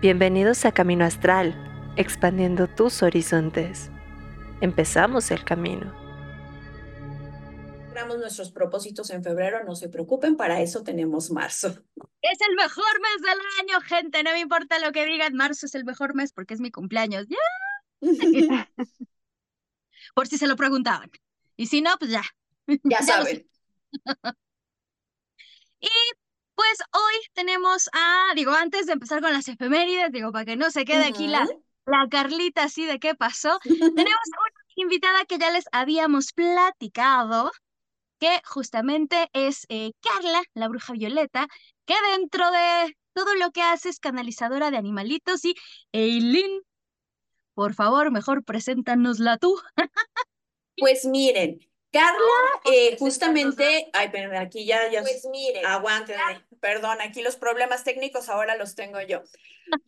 Bienvenidos a Camino Astral, expandiendo tus horizontes. Empezamos el camino. Logramos nuestros propósitos en febrero, no se preocupen, para eso tenemos marzo. Es el mejor mes del año, gente, no me importa lo que digan, marzo es el mejor mes porque es mi cumpleaños. ¡Ya! Por si se lo preguntaban. Y si no, pues ya. Ya saben. y pues hoy tenemos a, digo, antes de empezar con las efemérides, digo, para que no se quede aquí la, la Carlita así de qué pasó, tenemos una invitada que ya les habíamos platicado, que justamente es eh, Carla, la bruja violeta, que dentro de todo lo que hace es canalizadora de animalitos y Eileen, por favor, mejor preséntanosla tú. Pues miren, Carla, eh, justamente, ay, pero aquí ya, ya, Pues aguántenme, perdón, aquí los problemas técnicos ahora los tengo yo.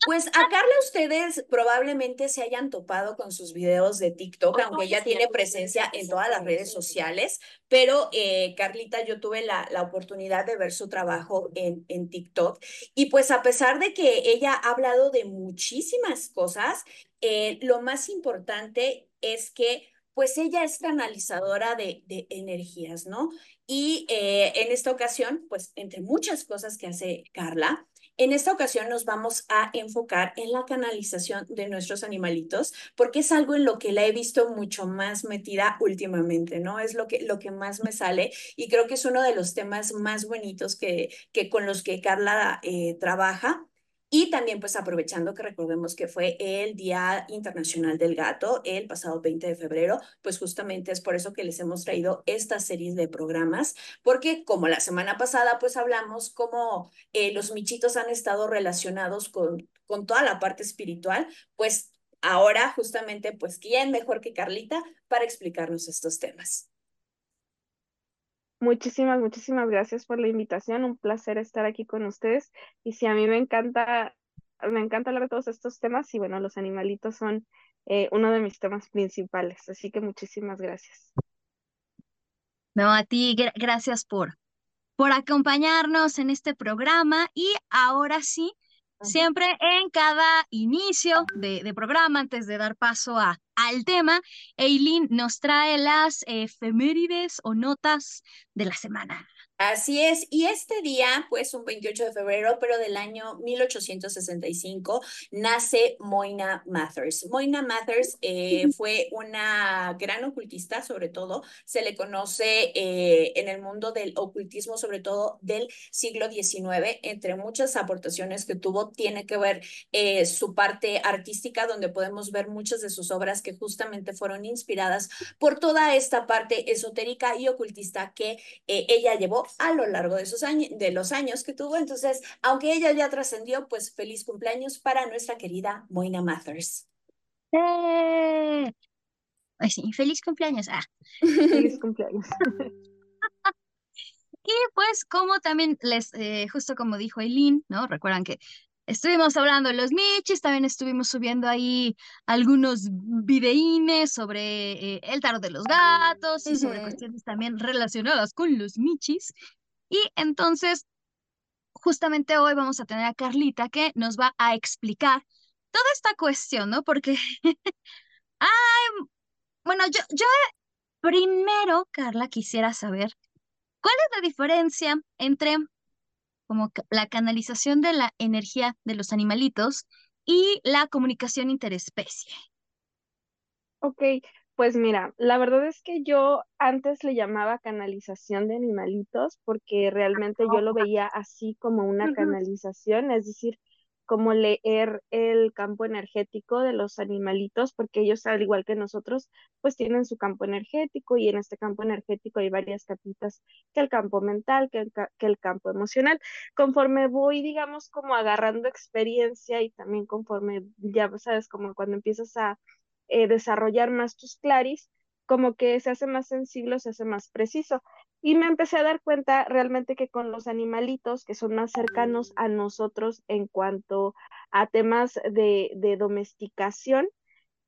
Pues a Carla ustedes probablemente se hayan topado con sus videos de TikTok, aunque ella tiene presencia en todas las redes sociales, pero eh, Carlita, yo tuve la, la oportunidad de ver su trabajo en, en TikTok y pues a pesar de que ella ha hablado de muchísimas cosas, eh, lo más importante es que pues ella es canalizadora de, de energías, ¿no? Y eh, en esta ocasión, pues entre muchas cosas que hace Carla, en esta ocasión nos vamos a enfocar en la canalización de nuestros animalitos, porque es algo en lo que la he visto mucho más metida últimamente, ¿no? Es lo que, lo que más me sale y creo que es uno de los temas más bonitos que, que con los que Carla eh, trabaja. Y también pues aprovechando que recordemos que fue el Día Internacional del Gato el pasado 20 de febrero, pues justamente es por eso que les hemos traído esta serie de programas, porque como la semana pasada pues hablamos cómo eh, los michitos han estado relacionados con, con toda la parte espiritual, pues ahora justamente pues quién mejor que Carlita para explicarnos estos temas. Muchísimas, muchísimas gracias por la invitación. Un placer estar aquí con ustedes. Y sí, a mí me encanta, me encanta hablar de todos estos temas y bueno, los animalitos son eh, uno de mis temas principales. Así que muchísimas gracias. No, a ti, gra- gracias por, por acompañarnos en este programa y ahora sí, siempre en cada inicio de, de programa, antes de dar paso a, al tema, Eileen nos trae las efemérides o notas de la semana. Así es, y este día, pues un 28 de febrero, pero del año 1865, nace Moina Mathers. Moina Mathers eh, fue una gran ocultista, sobre todo, se le conoce eh, en el mundo del ocultismo, sobre todo del siglo XIX, entre muchas aportaciones que tuvo, tiene que ver eh, su parte artística, donde podemos ver muchas de sus obras que justamente fueron inspiradas por toda esta parte esotérica y ocultista que ella llevó a lo largo de, esos años, de los años que tuvo. Entonces, aunque ella ya trascendió, pues feliz cumpleaños para nuestra querida Moina Mathers. ¡Eh! Ay, sí, feliz cumpleaños. Ah. Feliz cumpleaños. Y pues como también les, eh, justo como dijo Eileen, ¿no? Recuerdan que estuvimos hablando de los michis, también estuvimos subiendo ahí algunos videínes sobre eh, el tarot de los gatos y sobre cuestiones también relacionadas con los michis. Y entonces, justamente hoy vamos a tener a Carlita que nos va a explicar toda esta cuestión, ¿no? Porque, ay, bueno, yo, yo primero, Carla, quisiera saber ¿Cuál es la diferencia entre como la canalización de la energía de los animalitos y la comunicación interespecie? Ok, pues mira, la verdad es que yo antes le llamaba canalización de animalitos porque realmente yo lo veía así como una canalización, es decir, como leer el campo energético de los animalitos, porque ellos, al igual que nosotros, pues tienen su campo energético y en este campo energético hay varias capitas, que el campo mental, que el, campo emocional. Conforme voy, digamos, como agarrando experiencia y también conforme, ya sabes, como cuando empiezas a eh, desarrollar más tus claris, como que se hace más sensible, se hace más preciso. Y me empecé a dar cuenta realmente que con los animalitos que son más cercanos a nosotros en cuanto a temas de, domesticación,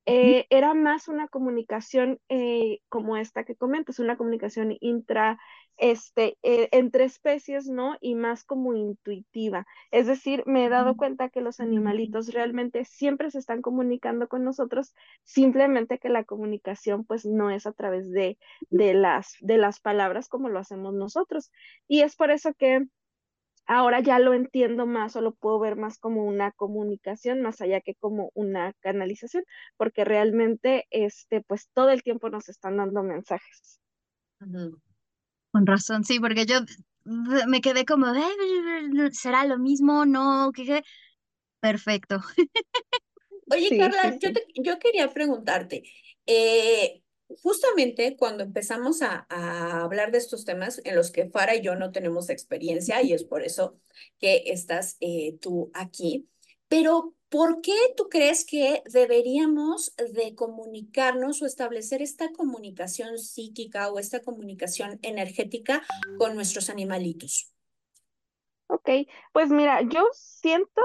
eh, era más una comunicación eh, como esta que comentas, una comunicación este, eh, entre especies, ¿no? Y más como intuitiva. Es decir, me he dado cuenta que los animalitos realmente siempre se están comunicando con nosotros, simplemente que la comunicación pues no es a través de, de, las, de las palabras como lo hacemos nosotros. Y es por eso que ahora ya lo entiendo más o lo puedo ver más como una comunicación más allá que como una canalización, porque realmente este pues todo el tiempo nos están dando mensajes. Con razón, sí, porque yo me quedé como, ¿será lo mismo? No, ¿qué? Perfecto. Oye, Carla, Yo, yo quería preguntarte, eh, justamente cuando empezamos a, a, hablar de estos temas en los que Fara y yo no tenemos experiencia, y es por eso que estás eh, tú aquí, pero ¿por qué tú crees que deberíamos de comunicarnos o establecer esta comunicación psíquica o esta comunicación energética con nuestros animalitos? Ok, pues mira, yo siento,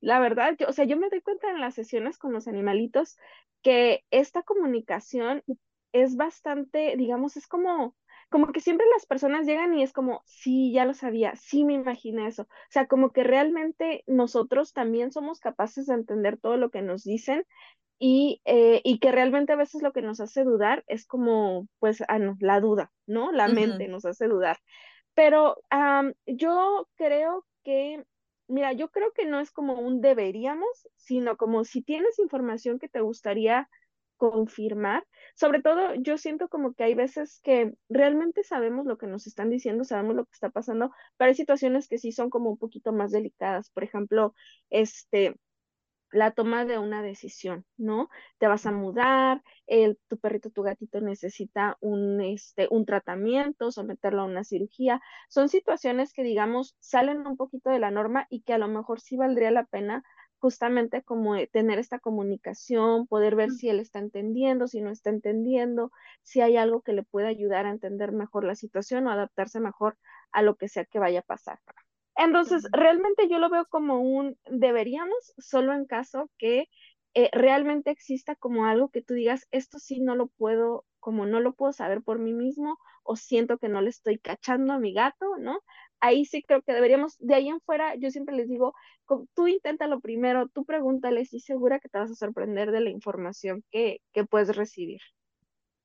la verdad, yo, o sea, yo me doy cuenta en las sesiones con los animalitos que esta comunicación es bastante, digamos, es como como que siempre las personas llegan y es como, sí, ya lo sabía, sí me imaginé eso. O sea, como que realmente nosotros también somos capaces de entender todo lo que nos dicen y, eh, y que realmente a veces lo que nos hace dudar es como, pues, ah, no, la duda, ¿no? La mente nos hace dudar. Pero yo creo que, mira, yo creo que no es como un deberíamos, sino como si tienes información que te gustaría confirmar. Sobre todo, yo siento como que hay veces que realmente sabemos lo que nos están diciendo, sabemos lo que está pasando, pero hay situaciones que sí son como un poquito más delicadas. Por ejemplo, este, la toma de una decisión, ¿no? Te vas a mudar, el, tu perrito, tu gatito necesita un, este, un tratamiento, someterlo a una cirugía. Son situaciones que, digamos, salen un poquito de la norma y que a lo mejor sí valdría la pena justamente como tener esta comunicación, poder ver si él está entendiendo, si no está entendiendo, si hay algo que le pueda ayudar a entender mejor la situación o adaptarse mejor a lo que sea que vaya a pasar. Entonces, realmente yo lo veo como un deberíamos, solo en caso que eh, realmente exista como algo que tú digas, esto sí no lo puedo, como no lo puedo saber por mí mismo o siento que no le estoy cachando a mi gato, ¿no? Ahí sí creo que deberíamos, de ahí en fuera, yo siempre les digo, tú inténtalo primero, tú pregúntale y segura que te vas a sorprender de la información que, que puedes recibir.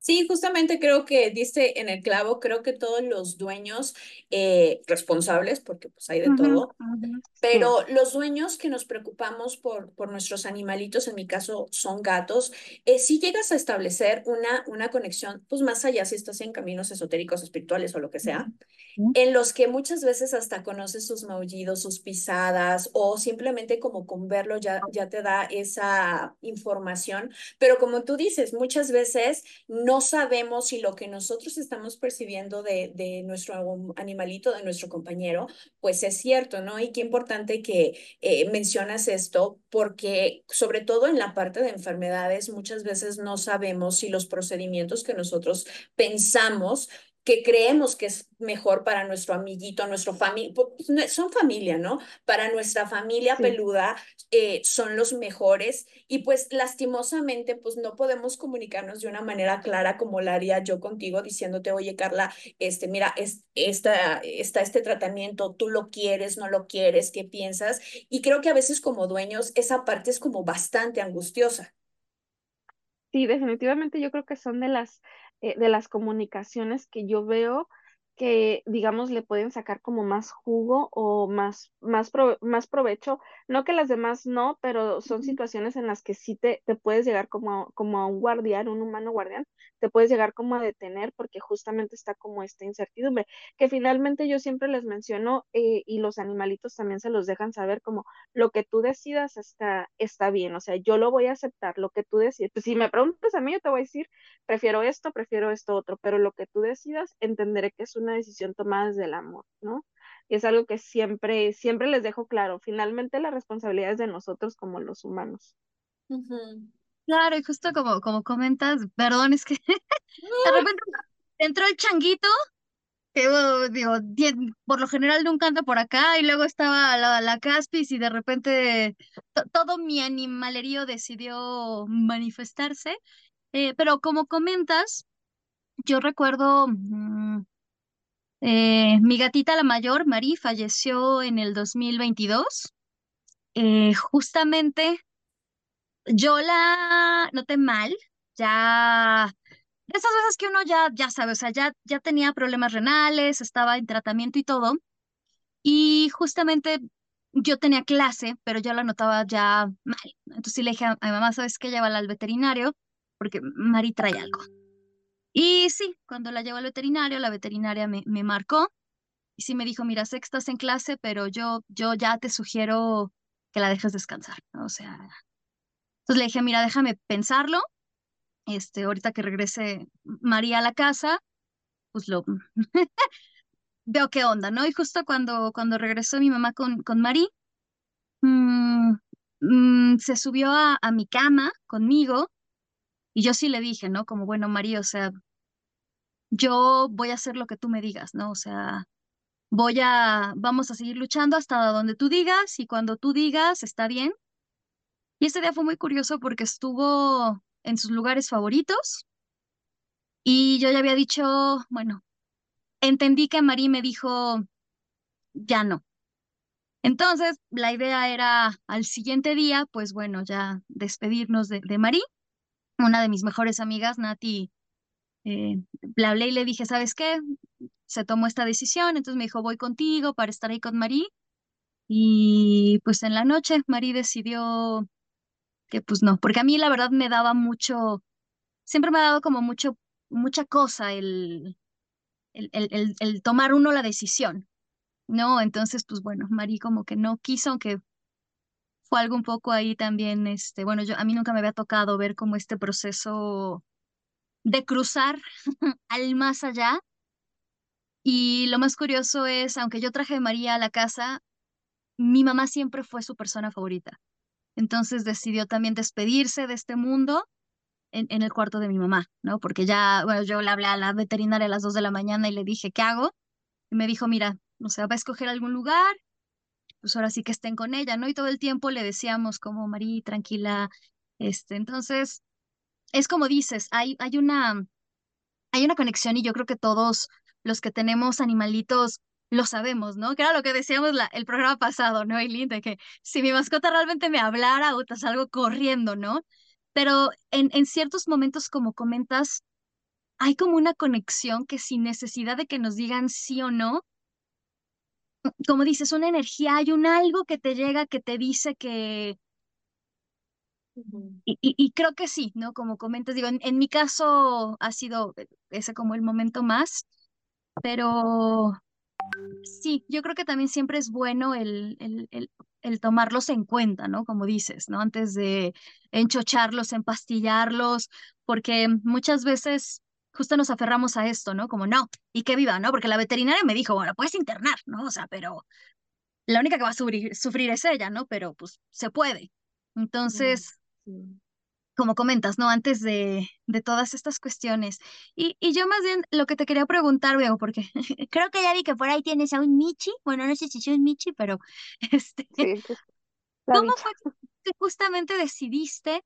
Sí, justamente creo que dice en el clavo, creo que todos los dueños eh, responsables, porque pues hay de todo, pero los dueños que nos preocupamos por, por nuestros animalitos, en mi caso son gatos, eh, si llegas a establecer una, una conexión, pues más allá si estás en caminos esotéricos, espirituales o lo que sea, en los que muchas veces hasta conoces sus maullidos, sus pisadas, o simplemente como con verlo ya, ya te da esa información, pero como tú dices, muchas veces no no sabemos si lo que nosotros estamos percibiendo de, de nuestro animalito, de nuestro compañero, pues es cierto, ¿no? Y qué importante que eh, mencionas esto, porque sobre todo en la parte de enfermedades, muchas veces no sabemos si los procedimientos que nosotros pensamos que creemos que es mejor para nuestro amiguito, nuestro familia, pues, son familia, ¿no? Para nuestra familia peluda eh, son los mejores y pues lastimosamente pues no podemos comunicarnos de una manera clara como la haría yo contigo diciéndote, oye Carla, este, mira, es, esta, está este tratamiento, tú lo quieres, no lo quieres, ¿qué piensas? Y creo que a veces como dueños esa parte es como bastante angustiosa. Sí, definitivamente yo creo que son de las eh, de las comunicaciones que yo veo que, digamos, le pueden sacar como más jugo o más, más, más provecho. No que las demás no, pero son situaciones en las que sí te, te puedes llegar como a, como a un guardián, un humano guardián, te puedes llegar como a detener porque justamente está como esta incertidumbre, que finalmente yo siempre les menciono eh, y los animalitos también se los dejan saber como lo que tú decidas está, está bien, o sea, yo lo voy a aceptar, lo que tú decidas. Pues si me preguntas a mí, yo te voy a decir, prefiero esto, prefiero esto otro, pero lo que tú decidas, entenderé que es un una decisión tomada desde el amor, ¿no? Y es algo que siempre, siempre les dejo claro. Finalmente la responsabilidad es de nosotros como los humanos. Claro, y justo como, como comentas, perdón, es que de repente entró el changuito, que digo, por lo general nunca anda por acá, y luego estaba la, la Caspis y de repente todo mi animalerío decidió manifestarse. Eh, pero como comentas, yo recuerdo, mm, Eh, mi gatita, la mayor, Mari, falleció en el 2022. Eh, justamente yo la noté mal, ya esas veces que uno ya, ya sabe, o sea, ya, ya tenía problemas renales, estaba en tratamiento y todo. Y justamente yo tenía clase, pero yo la notaba ya mal. Entonces le dije a, mi mamá, ¿sabes qué? Llévala al veterinario porque Mari trae algo. Y sí, cuando la llevo al veterinario, la veterinaria me, me marcó y sí me dijo, mira, sé que estás en clase, pero yo, yo ya te sugiero que la dejes descansar. O sea, entonces le dije, mira, déjame pensarlo. Este, ahorita que regrese María a la casa, pues lo veo qué onda, ¿no? Y justo cuando, cuando regresó mi mamá con, con mm, mm, se subió a, a mi cama conmigo y yo sí le dije, ¿no? Como, bueno, María, o sea, yo voy a hacer lo que tú me digas, ¿no? O sea, voy a, vamos a seguir luchando hasta donde tú digas y cuando tú digas, está bien. Y ese día fue muy curioso porque estuvo en sus lugares favoritos y yo ya había dicho, bueno, entendí que Marí me dijo, ya no. Entonces, la idea era al siguiente día, pues bueno, ya despedirnos de, de Marí una de mis mejores amigas, Nati, eh, le hablé y le dije, ¿sabes qué? Se tomó esta decisión, entonces me dijo, voy contigo para estar ahí con Marí. Y pues en la noche Marí decidió que pues no, porque a mí la verdad me daba mucho, siempre me ha dado como mucho, mucha cosa el, el, el, el tomar uno la decisión, ¿no? Entonces, pues bueno, Marí como que no quiso, aunque fue algo un poco ahí también, este, bueno, yo a mí nunca me había tocado ver como este proceso de cruzar al más allá. Y lo más curioso es, aunque yo traje a María a la casa, mi mamá siempre fue su persona favorita. Entonces decidió también despedirse de este mundo en, en el cuarto de mi mamá, ¿no? Porque ya, bueno, yo le hablé a la veterinaria a las dos de la mañana y le dije, ¿qué hago? Y me dijo, mira, o sea, va a escoger algún lugar pues ahora sí que estén con ella, ¿no? Y todo el tiempo le decíamos como, Marí, tranquila, este, entonces, es como dices, hay, hay una, hay una conexión y yo creo que todos los que tenemos animalitos lo sabemos, ¿no? Que era lo que decíamos la, el programa pasado, ¿no, Eileen? De que si mi mascota realmente me hablara o te salgo corriendo, ¿no? Pero en, en ciertos momentos, como comentas, hay como una conexión que sin necesidad de que nos digan sí o no, como dices, una energía, hay un algo que te llega que te dice que... Y, y, creo que sí, ¿no? Como comentas, digo, en, mi caso ha sido ese como el momento más, pero sí, yo creo que también siempre es bueno el, el, el, el tomarlos en cuenta, ¿no? Como dices, ¿no? Antes de enchocharlos, empastillarlos, porque muchas veces justo nos aferramos a esto, ¿no? Como no, y que viva, ¿no? Porque la veterinaria me dijo, bueno, puedes internar, ¿no? O sea, pero la única que va a sufrir, sufrir es ella, ¿no? Pero pues se puede. Entonces, como comentas, ¿no? Antes de, de todas estas cuestiones. Y, y, yo más bien lo que te quería preguntar, veo, porque creo que ya vi que por ahí tienes a un Michi, bueno, no sé si es un Michi, pero este, sí, ¿cómo fue que justamente decidiste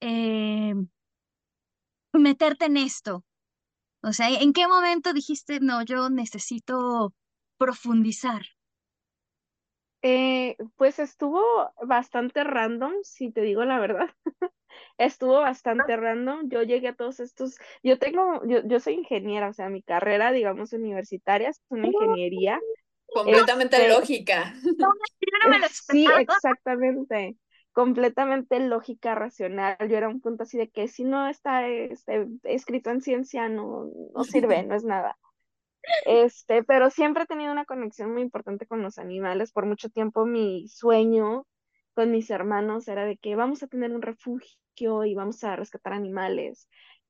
eh, meterte en esto? O sea, ¿en qué momento dijiste, no, yo necesito profundizar? Eh, pues estuvo bastante random, si te digo la verdad. estuvo bastante random. Yo llegué a todos estos, yo tengo, yo, yo soy ingeniera, o sea, mi carrera, digamos, universitaria es una ingeniería. Completamente este, lógica. sí, exactamente completamente lógica, racional. Yo era un punto así de que si no está este, escrito en ciencia no, no sirve, no es nada. Este, pero siempre he tenido una conexión muy importante con los animales. Por mucho tiempo mi sueño con mis hermanos era de que vamos a tener un refugio y vamos a rescatar animales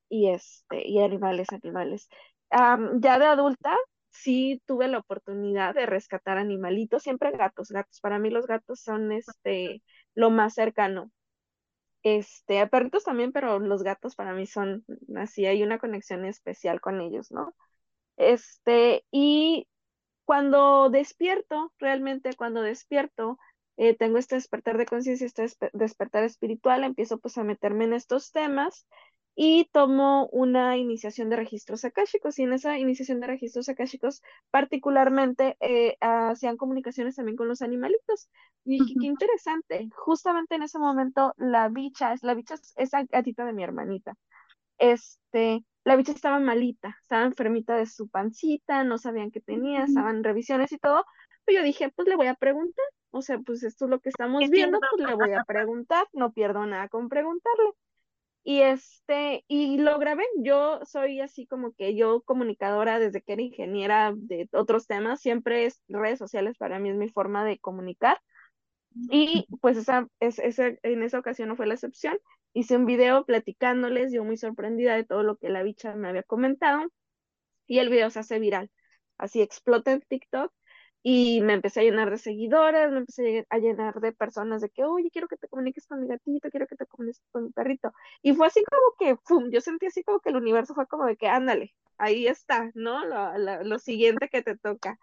y este y animales, animales. ya de adulta sí tuve la oportunidad de rescatar animalitos, siempre gatos, gatos. Para mí los gatos son este lo más cercano. Este, perritos también, pero los gatos para mí son así, hay una conexión especial con ellos, ¿no? Este, y cuando despierto, realmente cuando despierto, eh, tengo este despertar de conciencia, este despertar espiritual, empiezo pues a meterme en estos temas y tomo una iniciación de registros akáshicos y en esa iniciación de registros akáshicos particularmente eh, hacían comunicaciones también con los animalitos y dije, qué interesante, justamente en ese momento la bicha, es la bicha es esa gatita de mi hermanita, este, la bicha estaba malita, estaba enfermita de su pancita, no sabían qué tenía, estaban revisiones y todo, pero yo dije, pues le voy a preguntar, o sea, pues esto es lo que estamos viendo, pues le voy a preguntar, no pierdo nada con preguntarle. Y este, y lo grabé. Yo soy así como que yo comunicadora desde que era ingeniera de otros temas, siempre es redes sociales para mí es mi forma de comunicar. Y pues esa, es, esa, en esa ocasión no fue la excepción. Hice un video platicándoles, yo muy sorprendida de todo lo que la bicha me había comentado. Y el video se hace viral. Así explota en TikTok y me empecé a llenar de seguidores, me empecé a llenar de personas de que, oye, quiero que te comuniques con mi gatito, quiero que te comuniques con mi perrito. Y fue así como que, ¡pum! Yo sentí así como que el universo fue como de que, ándale, ahí está, ¿no? Lo, lo, lo siguiente que te toca.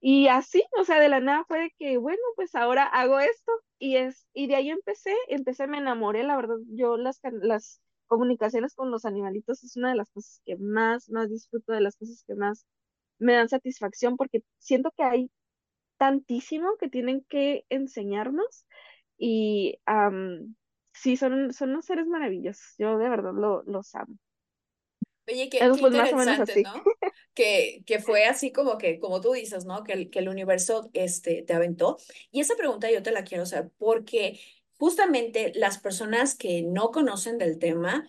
Y así, o sea, de la nada fue de que, bueno, pues ahora hago esto. Y, es, y de ahí empecé, empecé, me enamoré, la verdad, yo las, las comunicaciones con los animalitos es una de las cosas que más, más disfruto, de las cosas que más me dan satisfacción, porque siento que hay tantísimo que tienen que enseñarnos y sí, son, son unos seres maravillosos. Yo de verdad lo, los amo. Oye, qué, interesante, ¿no? que, que fue así como que, como tú dices, ¿no? Que el, que el universo este, te aventó. Y esa pregunta yo te la quiero hacer porque justamente las personas que no conocen del tema,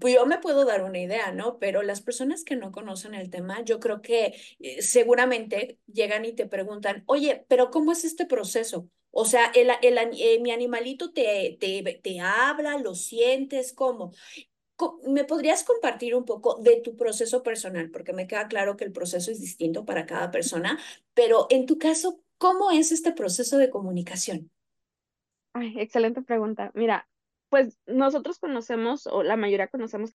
pues yo me puedo dar una idea, ¿no? Pero las personas que no conocen el tema, yo creo que eh, seguramente llegan y te preguntan, oye, pero ¿cómo es este proceso? O sea, el, el, eh, mi animalito te, te, te habla, lo sientes, ¿cómo? ¿Me podrías compartir un poco de tu proceso personal? Porque me queda claro que el proceso es distinto para cada persona, pero en tu caso, ¿cómo es este proceso de comunicación? Ay, excelente pregunta. Mira, pues nosotros conocemos, o la mayoría conocemos,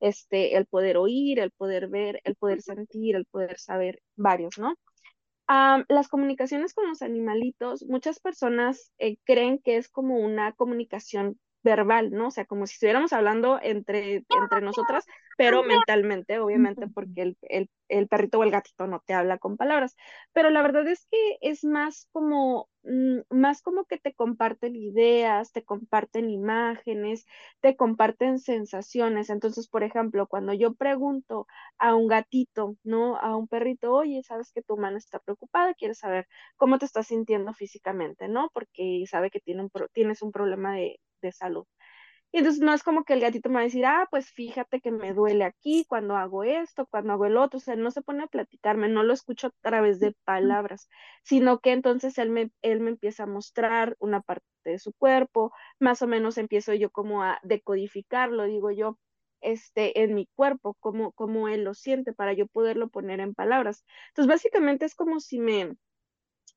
este, el poder oír, el poder ver, el poder sentir, el poder saber, varios, ¿no? las comunicaciones con los animalitos, muchas personas eh, creen que es como una comunicación verbal, ¿no? O sea, como si estuviéramos hablando entre, entre nosotras, pero mentalmente, obviamente, porque el, el, el, perrito o el gatito no te habla con palabras. Pero la verdad es que es más como, mm, más como que te comparten ideas, te comparten imágenes, te comparten sensaciones. Entonces, por ejemplo, cuando yo pregunto a un gatito, ¿no? A un perrito, oye, sabes que tu mano está preocupada, quieres saber cómo te estás sintiendo físicamente, ¿no? Porque sabe que tiene un tienes un problema de, de salud. Y entonces no es como que el gatito me va a decir, ah, pues fíjate que me duele aquí cuando hago esto, cuando hago el otro, o sea, no se pone a platicarme, no lo escucho a través de palabras, sino que entonces él me, él me empieza a mostrar una parte de su cuerpo, más o menos empiezo yo como a decodificarlo, digo yo, este, en mi cuerpo, como, como él lo siente para yo poderlo poner en palabras. Entonces, básicamente es como si me,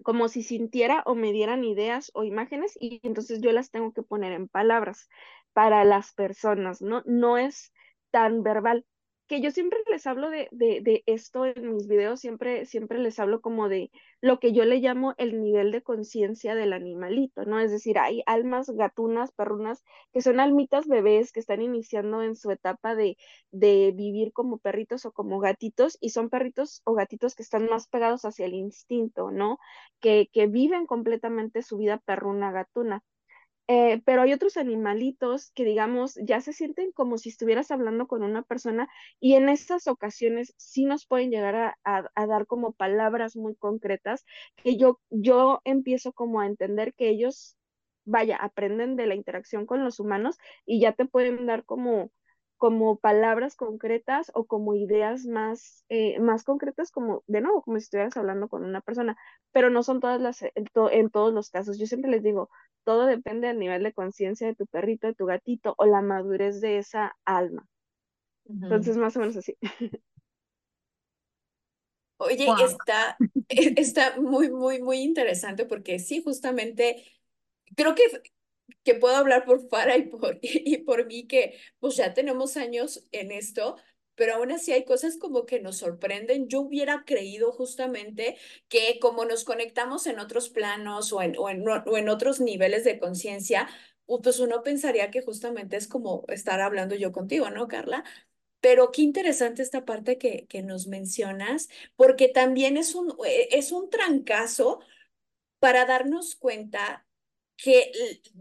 como si sintiera o me dieran ideas o imágenes y entonces yo las tengo que poner en palabras para las personas, ¿no? No es tan verbal que yo siempre les hablo de, de, esto en mis videos, siempre, siempre les hablo como de lo que yo le llamo el nivel de conciencia del animalito, ¿no? Es decir, hay almas gatunas, perrunas, que son almitas bebés que están iniciando en su etapa de, de vivir como perritos o como gatitos, y son perritos o gatitos que están más pegados hacia el instinto, ¿no? Que, que viven completamente su vida perruna gatuna. Eh, pero hay otros animalitos que, digamos, ya se sienten como si estuvieras hablando con una persona y en esas ocasiones sí nos pueden llegar a, dar como palabras muy concretas que yo, yo empiezo como a entender que ellos, vaya, aprenden de la interacción con los humanos y ya te pueden dar como como palabras concretas o como ideas más, eh, más concretas, como de nuevo, como si estuvieras hablando con una persona, pero no son todas las, en, en todos los casos. Yo siempre les digo, todo depende del nivel de conciencia de tu perrito, de tu gatito o la madurez de esa alma. Entonces, más o menos así. Oye, está, e, está muy, muy, muy interesante porque sí, justamente creo que que puedo hablar por Fara y por, y por mí, que pues ya tenemos años en esto, pero aún así hay cosas como que nos sorprenden. Yo hubiera creído justamente que como nos conectamos en otros planos o en, o en, o en otros niveles de conciencia, pues uno pensaría que justamente es como estar hablando yo contigo, ¿no, Carla? Pero qué interesante esta parte que, que nos mencionas, porque también es un, eh, es un trancazo para darnos cuenta que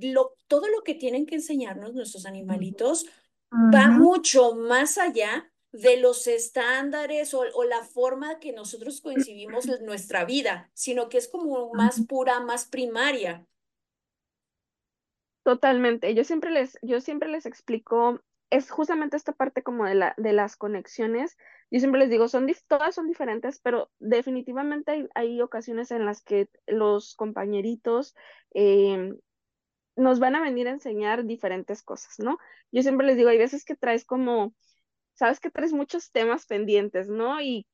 lo, todo lo que tienen que enseñarnos nuestros animalitos va mucho más allá de los estándares o, o, la forma que nosotros coincidimos en nuestra vida, sino que es como más pura, más primaria. Totalmente. Yo siempre les, yo siempre les explico, es justamente esta parte como de, la, de las conexiones. Yo siempre les digo, son todas son diferentes, pero definitivamente hay, hay ocasiones en las que los compañeritos eh, nos van a venir a enseñar diferentes cosas, ¿no? Yo siempre les digo, hay veces que traes como sabes que traes muchos temas pendientes, ¿no? Y,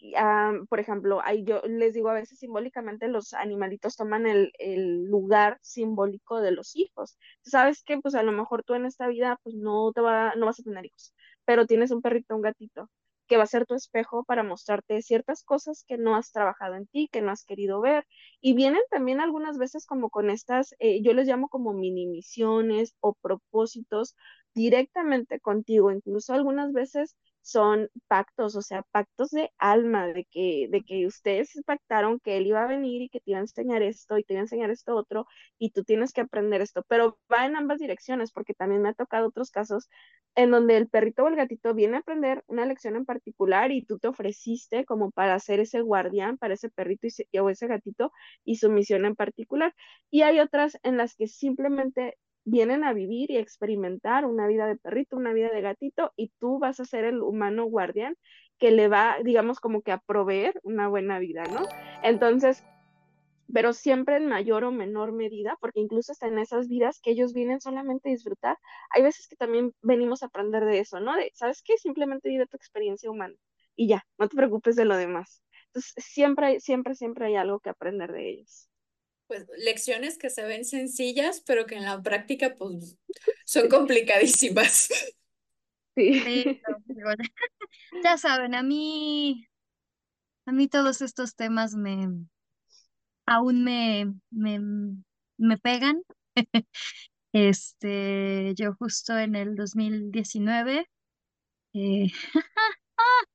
por ejemplo, ahí yo les digo a veces simbólicamente los animalitos toman el, el, lugar simbólico de los hijos. Sabes que pues a lo mejor tú en esta vida pues no te va, no vas a tener hijos, pero tienes un perrito, un gatito que va a ser tu espejo para mostrarte ciertas cosas que no has trabajado en ti, que no has querido ver. Y vienen también algunas veces como con estas, eh, yo les llamo como mini misiones o propósitos directamente contigo. Incluso algunas veces son pactos, o sea, pactos de alma, de que, de que ustedes pactaron que él iba a venir y que te iba a enseñar esto y te iba a enseñar esto otro y tú tienes que aprender esto, pero va en ambas direcciones porque también me ha tocado otros casos en donde el perrito o el gatito viene a aprender una lección en particular y tú te ofreciste como para ser ese guardián para ese perrito y, o ese gatito y su misión en particular. Y hay otras en las que simplemente vienen a vivir y experimentar una vida de perrito, una vida de gatito, y tú vas a ser el humano guardián que le va, digamos, como que a proveer una buena vida, ¿no? Entonces, pero siempre en mayor o menor medida, porque incluso hasta en esas vidas que ellos vienen solamente a disfrutar, hay veces que también venimos a aprender de eso, ¿no? De, ¿sabes qué? Simplemente vive tu experiencia humana y ya, no te preocupes de lo demás. Entonces, siempre, siempre, siempre hay algo que aprender de ellos pues lecciones que se ven sencillas, pero que en la práctica pues son complicadísimas. Sí. ya saben, a mí, a mí todos estos temas me, aún me, me, me pegan. Este, yo justo en el 2019, eh,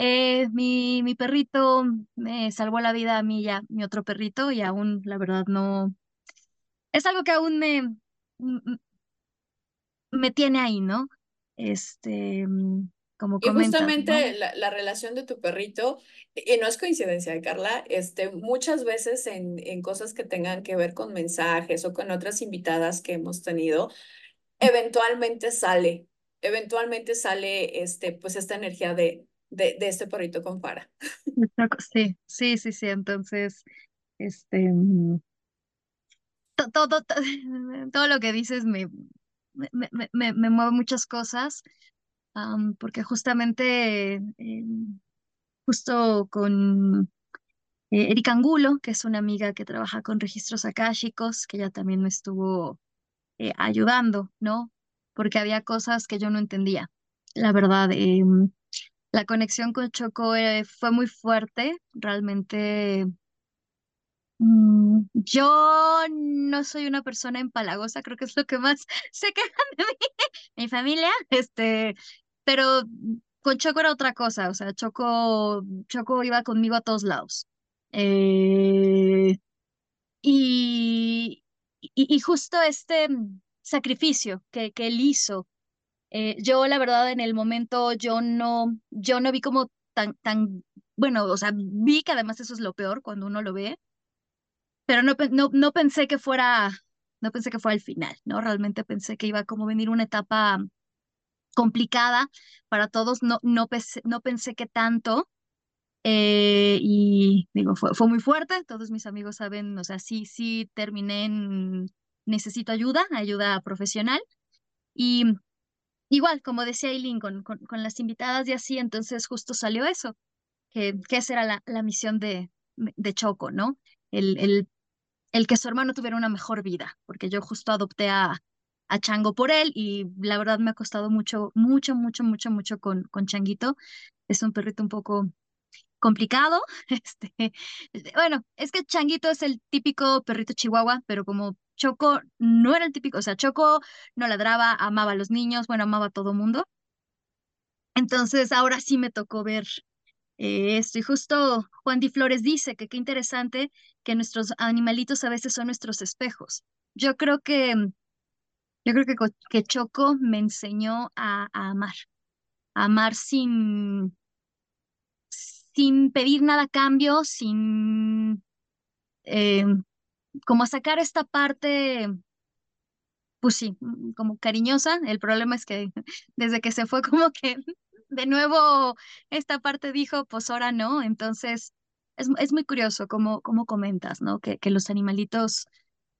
Eh, mi, mi perrito me salvó la vida a mí y a mi otro perrito y aún, la verdad, no... Es algo que aún me, me tiene ahí, ¿no? Este, como Y justamente la, la, relación de tu perrito, y no es coincidencia, Carla, este, muchas veces en, en cosas que tengan que ver con mensajes o con otras invitadas que hemos tenido, eventualmente sale, eventualmente sale este, pues esta energía de, de, de este perrito con Fara. Sí, sí, sí, sí. Entonces, este, mm, todo, todo, lo que dices me, me, me, me, mueve muchas cosas, porque justamente, em, justo con eh, Erika Angulo, que es una amiga que trabaja con registros akáshicos, que ella también me estuvo eh, ayudando, ¿no? Porque había cosas que yo no entendía. La verdad, eh, la conexión con Choco eh, fue muy fuerte, realmente. Mm, yo no soy una persona empalagosa, creo que es lo que más se quejan de mí, mi familia, este, pero con Choco era otra cosa, o sea, Choco, Choco iba conmigo a todos lados. Eh, y, y, justo este sacrificio que, que él hizo eh, yo, la verdad, en el momento, yo no, yo no vi como tan, tan, bueno, o sea, vi que además eso es lo peor cuando uno lo ve, pero no, no, no pensé que fuera, no pensé que fuera el final, ¿no? Realmente pensé que iba como venir una etapa complicada para todos, no, no, pensé, no pensé que tanto, eh, y digo, fue, fue muy fuerte, todos mis amigos saben, o sea, sí, sí terminé en, necesito ayuda, ayuda profesional, y igual, como decía Eileen, con, con, las invitadas y así, entonces justo salió eso, que, que esa era la, la misión de, de Choco, ¿no? El, el, el que su hermano tuviera una mejor vida, porque yo justo adopté a, a Chango por él y la verdad me ha costado mucho, mucho, mucho, mucho, mucho con, con Changuito. Es un perrito un poco complicado. Este, bueno, es que Changuito es el típico perrito chihuahua, pero como Choco no era el típico, o sea, Choco no ladraba, amaba a los niños, bueno, amaba a todo mundo. Entonces, ahora sí me tocó ver eh, esto. Y justo Juan Di Flores dice que qué interesante que nuestros animalitos a veces son nuestros espejos. Yo creo que, yo creo que, que Choco me enseñó a, amar, a amar sin, sin pedir nada a cambio, sin eh, como sacar esta parte, pues sí, como cariñosa. El problema es que desde que se fue como que de nuevo esta parte dijo, pues ahora no. Entonces es, es muy curioso como, como comentas, ¿no? Que, que los animalitos,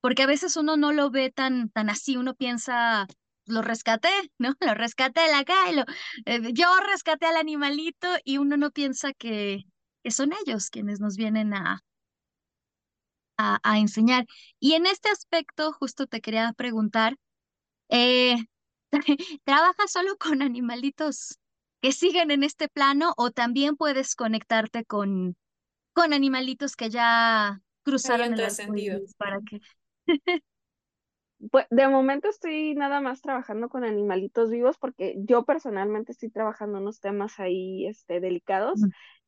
porque a veces uno no lo ve tan, tan así, uno piensa, lo rescaté, ¿no? Lo rescaté de la calle, eh, yo rescaté al animalito y uno no piensa que, que son ellos quienes nos vienen a, a, a, enseñar. Y en este aspecto, justo te quería preguntar, eh, ¿trabajas solo con animalitos que siguen en este plano o también puedes conectarte con, con animalitos que ya cruzaron el sentido para que Pues de momento estoy nada más trabajando con animalitos vivos porque yo personalmente estoy trabajando unos temas ahí este, delicados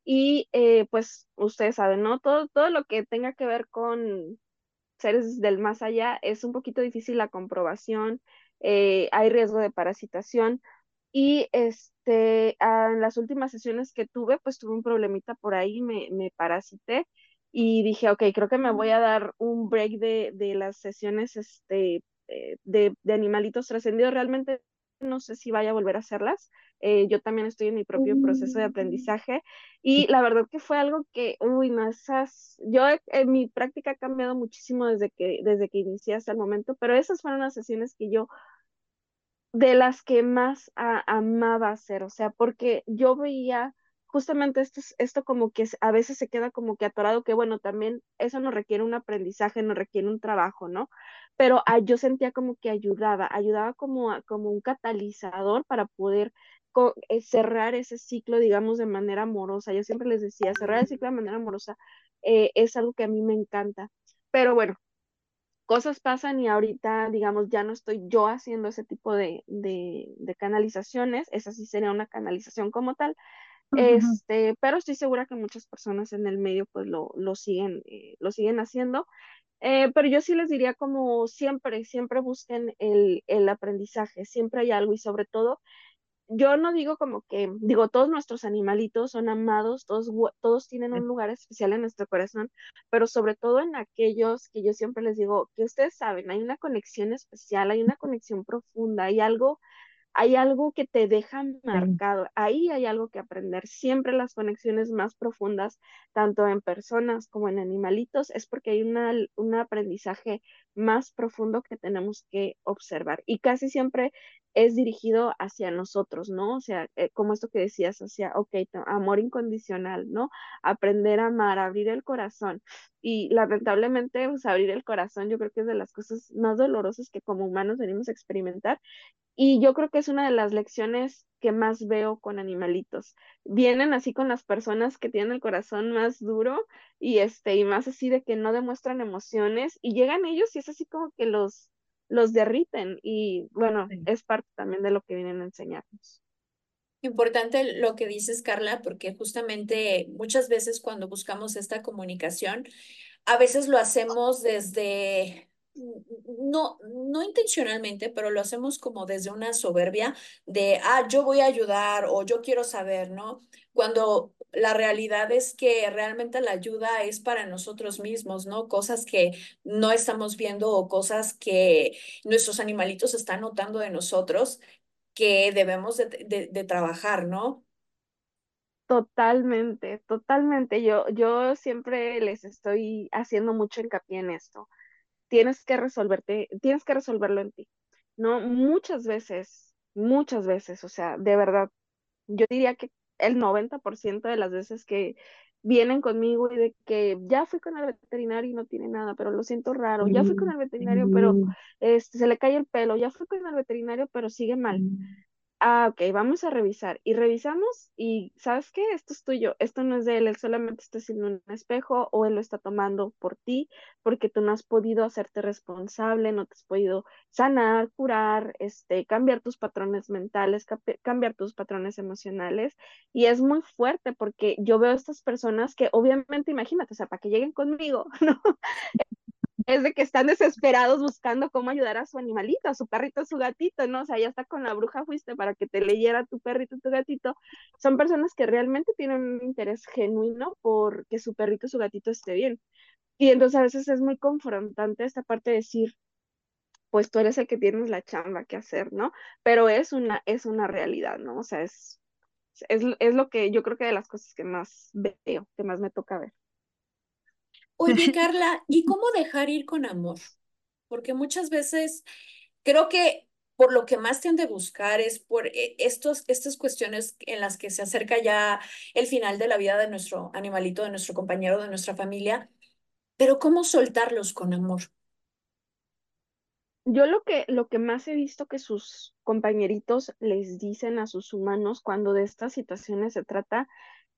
y eh, pues ustedes saben, ¿no? Todo, todo lo que tenga que ver con seres del más allá es un poquito difícil la comprobación, eh, hay riesgo de parasitación y este, ah, en las últimas sesiones que tuve, pues tuve un problemita por ahí, me, me parasité y dije, ok, creo que me voy a dar un break de, de las sesiones este, eh, de, de, animalitos trascendidos. Realmente no sé si vaya a volver a hacerlas. Eh, yo también estoy en mi propio proceso de aprendizaje y la verdad que fue algo que, uy, no, esas, yo en mi práctica ha cambiado muchísimo desde que, desde que inicié hasta el momento, pero esas fueron las sesiones que yo de las que más amaba hacer, o sea, porque yo veía justamente esto, esto como que a veces se queda como que atorado, que bueno, también eso no requiere un aprendizaje, no requiere un trabajo, ¿no? Pero ah, yo sentía como que ayudaba, ayudaba como, como un catalizador para poder eh, cerrar ese ciclo, digamos, de manera amorosa. Yo siempre les decía, cerrar el ciclo de manera amorosa eh, es algo que a mí me encanta. Pero bueno, cosas pasan y ahorita, digamos, ya no estoy yo haciendo ese tipo de, de, de canalizaciones, esa sí sería una canalización como tal, este, pero estoy segura que muchas personas en el medio pues lo, lo siguen, eh, lo siguen haciendo. Eh, pero yo sí les diría como siempre, siempre busquen el, el aprendizaje, siempre hay algo y sobre todo yo no digo como que, digo, todos nuestros animalitos son amados, todos, todos tienen un lugar especial en nuestro corazón, pero sobre todo en aquellos que yo siempre les digo, que ustedes saben, hay una conexión especial, hay una conexión profunda, hay algo hay algo que te deja marcado, ahí hay algo que aprender. Siempre las conexiones más profundas, tanto en personas como en animalitos, es porque hay una, un aprendizaje más profundo que tenemos que observar. Y casi siempre es dirigido hacia nosotros, ¿no? O sea, eh, como esto que decías, hacia, ok, amor incondicional, ¿no? Aprender a amar, abrir el corazón. Y lamentablemente, abrir el corazón yo creo que es de las cosas más dolorosas que como humanos venimos a experimentar y yo creo que es una de las lecciones que más veo con animalitos. Vienen así con las personas que tienen el corazón más duro y este y más así de que no demuestran emociones y llegan ellos y es así como que los los derriten y bueno, es parte también de lo que vienen a enseñarnos. Importante lo que dices, Carla, porque justamente muchas veces cuando buscamos esta comunicación, a veces lo hacemos desde no, no intencionalmente, pero lo hacemos como desde una soberbia de, ah, yo voy a ayudar o yo quiero saber, ¿no? Cuando la realidad es que realmente la ayuda es para nosotros mismos, ¿no? Cosas que no estamos viendo o cosas que nuestros animalitos están notando de nosotros que debemos de, de, trabajar, ¿no? Totalmente, totalmente. Yo, yo siempre les estoy haciendo mucho hincapié en esto tienes que resolverte, tienes que resolverlo en ti, ¿no? Muchas veces, muchas veces, o sea, de verdad, yo diría que el 90% de las veces que vienen conmigo y de que ya fui con el veterinario y no tiene nada, pero lo siento raro, ya fui con el veterinario, pero este, se le cae el pelo, ya fui con el veterinario, pero sigue mal. Ah, ok, vamos a revisar. Y revisamos y, ¿sabes qué? Esto es tuyo, esto no es de él, él solamente está haciendo un espejo o él lo está tomando por ti porque tú no has podido hacerte responsable, no te has podido sanar, curar, este, cambiar tus patrones mentales, cambiar tus patrones emocionales. Y es muy fuerte porque yo veo a estas personas que obviamente, imagínate, o sea, para que lleguen conmigo, ¿no? Es de que están desesperados buscando cómo ayudar a su animalito, a su perrito, a su gatito, ¿no? O sea, ya está con la bruja fuiste para que te leyera tu perrito, tu gatito. Son personas que realmente tienen un interés genuino por que su perrito, su gatito esté bien. Y entonces a veces es muy confrontante esta parte de decir, pues tú eres el que tienes la chamba que hacer, ¿no? Pero es una, es una realidad, ¿no? O sea, es, es, es lo que yo creo que de las cosas que más veo, que más me toca ver. Oye, Carla, ¿y cómo dejar ir con amor? Porque muchas veces creo que por lo que más tiende a buscar es por eh, estos, estas cuestiones en las que se acerca ya el final de la vida de nuestro animalito, de nuestro compañero, de nuestra familia, pero ¿cómo soltarlos con amor? Yo lo que, lo que más he visto que sus compañeritos les dicen a sus humanos cuando de estas situaciones se trata,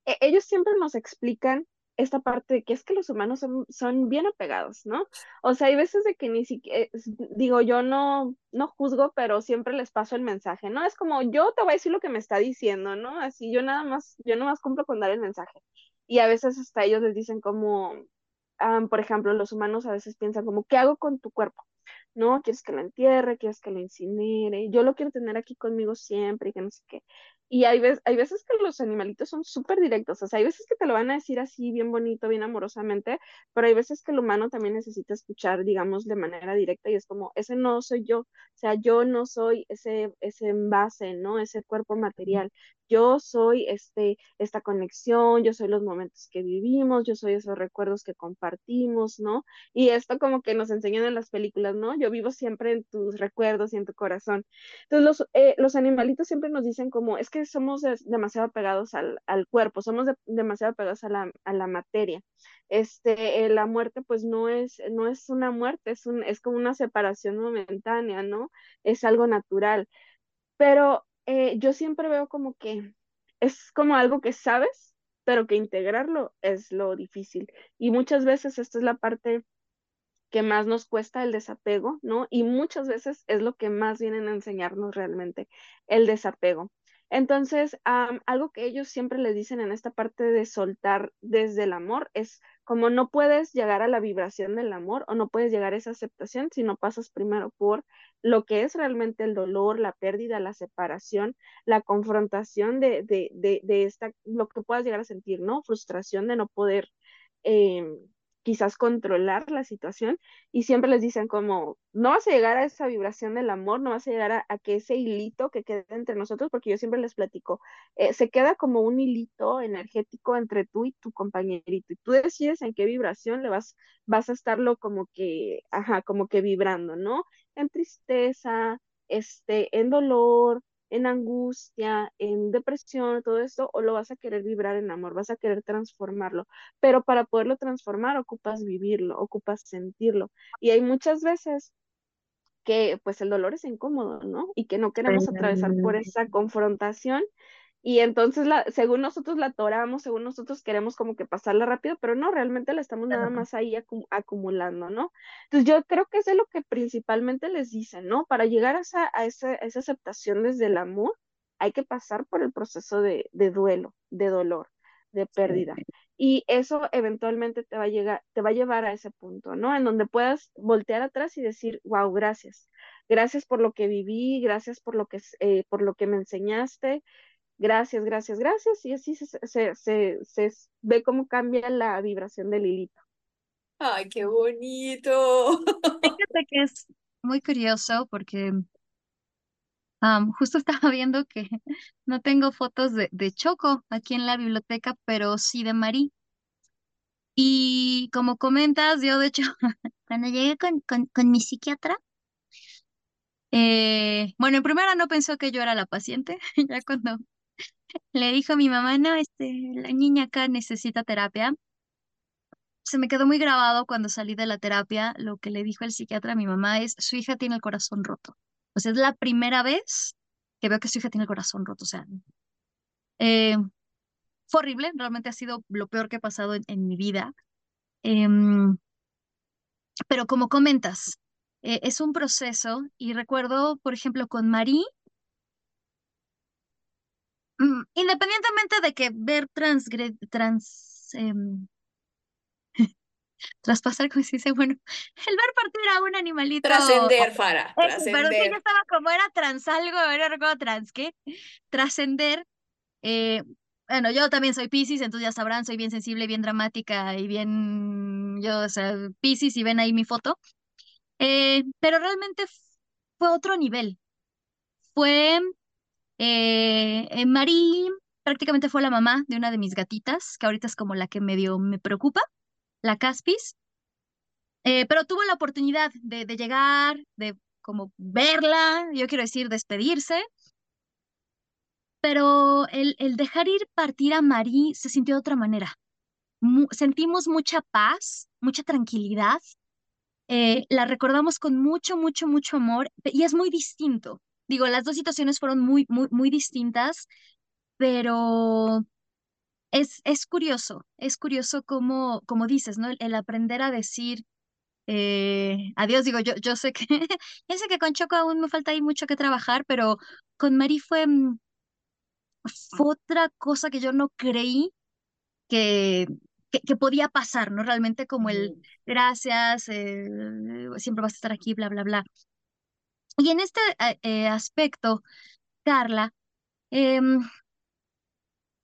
e, ellos siempre nos explican esta parte de que es que los humanos son, son bien apegados, ¿no? O sea, hay veces de que ni siquiera, digo, yo no, no juzgo, pero siempre les paso el mensaje, ¿no? Es como, yo te voy a decir lo que me está diciendo, ¿no? Así yo nada más, yo nada más cumplo con dar el mensaje. Y a veces hasta ellos les dicen como, por ejemplo, los humanos a veces piensan como, ¿qué hago con tu cuerpo? ¿No? Quieres que lo entierre, quieres que lo incinere, yo lo quiero tener aquí conmigo siempre y que no sé qué. Y hay, veces, hay veces que los animalitos son súper directos, o sea, hay veces que te lo van a decir así, bien bonito, bien amorosamente, pero hay veces que el humano también necesita escuchar, digamos, de manera directa y es como, ese no soy yo, o sea, yo no soy ese, ese envase, ¿no? Ese cuerpo material, yo soy este, esta conexión, yo soy los momentos que vivimos, yo soy esos recuerdos que compartimos, ¿no? Y esto como que nos enseñan en las películas, ¿no? Yo vivo siempre en tus recuerdos y en tu corazón. Entonces los, eh, los animalitos siempre nos dicen como, es que somos demasiado apegados al, al cuerpo, somos demasiado apegados a la, a la materia. Este, eh, la muerte pues no es, no es una muerte, es, un, es como una separación momentánea, ¿no? Es algo natural. Pero eh, yo siempre veo como que es como algo que sabes, pero que integrarlo es lo difícil. Y muchas veces esta es la parte que más nos cuesta el desapego, ¿no? Y muchas veces es lo que más vienen a enseñarnos realmente, el desapego. Entonces, algo que ellos siempre les dicen en esta parte de soltar desde el amor es como no puedes llegar a la vibración del amor o no puedes llegar a esa aceptación si no pasas primero por lo que es realmente el dolor, la pérdida, la separación, la confrontación de, de, de, esta, lo que puedas llegar a sentir, ¿no? Frustración de no poder em, quizás controlar la situación y siempre les dicen como, no vas a llegar a esa vibración del amor, no vas a llegar a, que ese hilito que quede entre nosotros, porque yo siempre les platico, eh, se queda como un hilito energético entre tú y tu compañerito y tú decides en qué vibración le vas, vas a estarlo como que, ajá, como que vibrando, ¿no? En tristeza, este, en dolor, en angustia, en depresión, todo esto, o lo vas a querer vibrar en amor, vas a querer transformarlo. Pero para poderlo transformar ocupas vivirlo, ocupas sentirlo. Y hay muchas veces que pues el dolor es incómodo, ¿no? Y que no queremos atravesar por esa confrontación y entonces, la, según nosotros la atoramos, según nosotros queremos como que pasarla rápido, pero no, realmente la estamos nada más ahí acumulando, ¿no? Entonces yo creo que es de lo que principalmente les dicen, ¿no? Para llegar a esa, a esa, esa aceptación desde el amor, hay que pasar por el proceso de, de duelo, de dolor, de pérdida. Y eso eventualmente te va a llegar, te va a llevar a ese punto, ¿no? En donde puedas voltear atrás y decir, wow, gracias. Gracias por lo que viví, gracias por lo que, eh, por lo que me enseñaste, gracias, gracias, gracias, y así se, se, se, ve cómo cambia la vibración del hilito. Ay, qué bonito. Fíjate que es muy curioso porque justo estaba viendo que no tengo fotos de, de Choco aquí en la biblioteca, pero sí de Marí. Y como comentas, yo de hecho, cuando llegué con, con, con mi psiquiatra, eh, bueno, en primera no pensó que yo era la paciente, ya cuando le dijo a mi mamá, no, este, la niña acá necesita terapia. Se me quedó muy grabado cuando salí de la terapia, lo que le dijo el psiquiatra a mi mamá es, su hija tiene el corazón roto. O sea, es la primera vez que veo que su hija tiene el corazón roto, o sea, eh, fue horrible, realmente ha sido lo peor que ha pasado en, mi vida. Em, pero como comentas, eh, es un proceso y recuerdo, por ejemplo, con Marí, independientemente de que ver trans, trans em, traspasar, como se dice, bueno, el ver partir a un animalito. Trascender, Fara, trascender. Pero sí, yo estaba como era trans algo, era algo trans, ¿qué? Trascender. Eh, bueno, yo también soy Pisces, entonces ya sabrán, soy bien sensible, bien dramática y bien, yo, o sea, Pisces, y ven ahí mi foto. Eh, pero realmente fue otro nivel. Fue, eh, Marí prácticamente fue la mamá de una de mis gatitas, que ahorita es como la que medio me preocupa la Caspis, eh, pero tuvo la oportunidad de, llegar, de como verla, yo quiero decir, despedirse, pero el, el dejar ir partir a Marí se sintió de otra manera. sentimos mucha paz, mucha tranquilidad, eh, la recordamos con mucho, mucho, mucho amor y es muy distinto. Digo, las dos situaciones fueron muy, muy, muy distintas, pero es, es curioso, es curioso como, como dices, ¿no? El, aprender a decir eh, adiós, digo, yo, yo sé que, yo sé que con Choco aún me falta ahí mucho que trabajar, pero con Mari fue, mm, fue otra cosa que yo no creí que, que, podía pasar, ¿no? Realmente como el gracias, eh, siempre vas a estar aquí, bla, bla, bla. Y en este eh, aspecto, Carla, em,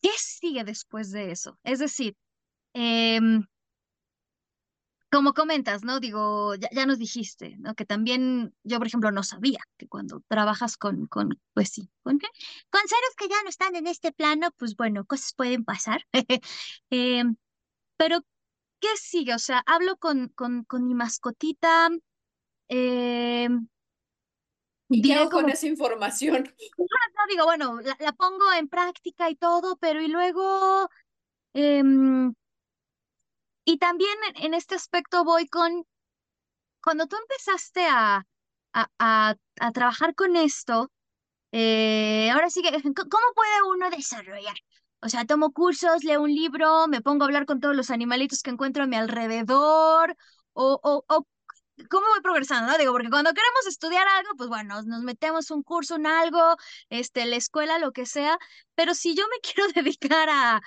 ¿Qué sigue después de eso? Es decir, em, como comentas, ¿no? Digo, ya, nos dijiste, ¿no? Que también yo, por ejemplo, no sabía que cuando trabajas con, con pues sí, ¿con? Con seres que ya no están en este plano, pues bueno, cosas pueden pasar. Em, pero, ¿qué sigue? O sea, hablo con, con, con mi mascotita, eh, ¿Y qué hago con esa información? No, digo, bueno, la, pongo en práctica y todo, pero y luego... Em, y también en este aspecto voy con, cuando tú empezaste a, a, a, trabajar con esto, eh, ahora sí que, ¿cómo puede uno desarrollar? O sea, tomo cursos, leo un libro, me pongo a hablar con todos los animalitos que encuentro a mi alrededor, o, o, o ¿cómo voy progresando? ¿no? Digo, porque cuando queremos estudiar algo, pues bueno, nos, metemos un curso en algo, este, la escuela, lo que sea, pero si yo me quiero dedicar a,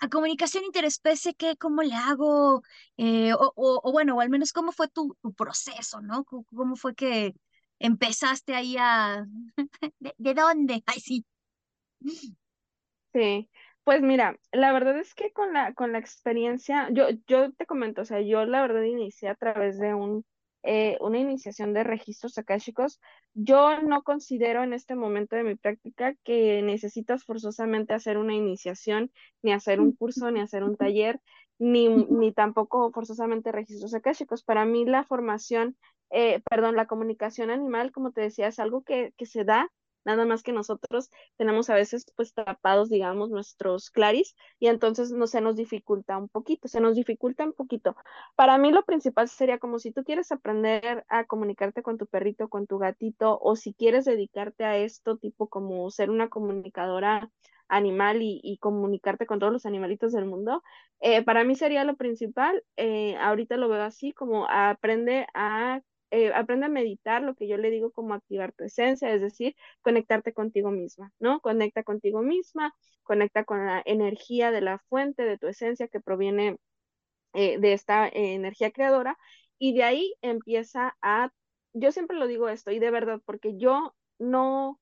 a comunicación interespecie, ¿qué, ¿cómo le hago? Eh, o, o, bueno, o al menos, ¿cómo fue tu, tu proceso, no? ¿Cómo, fue que empezaste ahí a... ¿De, ¿De dónde? Ay, sí. Sí, pues mira, la verdad es que con la, con la experiencia, yo, yo te comento, o sea, yo la verdad inicié a través de un eh, una iniciación de registros akáshicos. Yo no considero en este momento de mi práctica que necesitas forzosamente hacer una iniciación, ni hacer un curso, ni hacer un taller, ni, ni tampoco forzosamente registros akáshicos. Para mí la formación, eh, perdón, la comunicación animal, como te decía, es algo que, que se da nada más que nosotros tenemos a veces pues tapados, digamos, nuestros claris y entonces no se nos dificulta un poquito, se nos dificulta un poquito. Para mí lo principal sería como si tú quieres aprender a comunicarte con tu perrito, con tu gatito o si quieres dedicarte a esto, tipo como ser una comunicadora animal y, comunicarte con todos los animalitos del mundo, eh, para mí sería lo principal, eh, ahorita lo veo así, como aprende a eh, aprende a meditar, lo que yo le digo como activar tu esencia, es decir, conectarte contigo misma, ¿no? Conecta contigo misma, conecta con la energía de la fuente de tu esencia que proviene eh, de esta eh, energía creadora y de ahí empieza a, yo siempre lo digo esto y de verdad, porque yo no,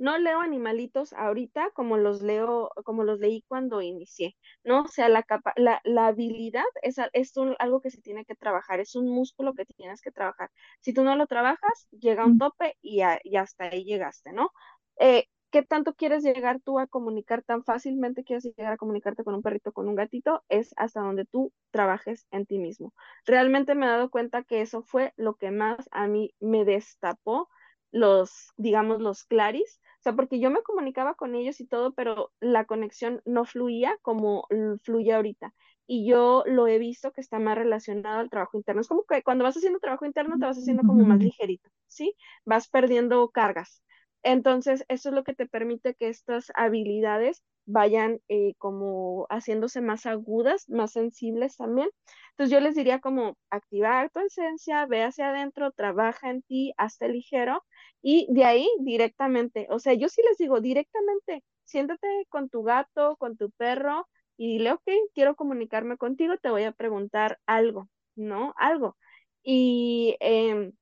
no leo animalitos ahorita como los leo, como los leí cuando inicié, ¿no? O sea, la, capa la, la habilidad es, es algo que se tiene que trabajar, es un músculo que tienes que trabajar. Si tú no lo trabajas, llega un tope y, y hasta ahí llegaste, ¿no? Eh, ¿Qué tanto quieres llegar tú a comunicar tan fácilmente quieres llegar a comunicarte con un perrito, con un gatito? Es hasta donde tú trabajes en ti mismo. Realmente me he dado cuenta que eso fue lo que más a mí me destapó los, digamos, los claris, o sea, porque yo me comunicaba con ellos y todo, pero la conexión no fluía como fluye ahorita. Y yo lo he visto que está más relacionado al trabajo interno. Es como que cuando vas haciendo trabajo interno te vas haciendo como más ligerito, ¿sí? Vas perdiendo cargas. Entonces, eso es lo que te permite que estas habilidades vayan eh, como haciéndose más agudas, más sensibles también. Entonces yo les diría como activar tu esencia, ve hacia adentro, trabaja en ti, hazte ligero y de ahí directamente, o sea, yo sí les digo directamente, siéntate con tu gato, con tu perro y dile, ok, quiero comunicarme contigo, te voy a preguntar algo, ¿no? Algo. Y eh,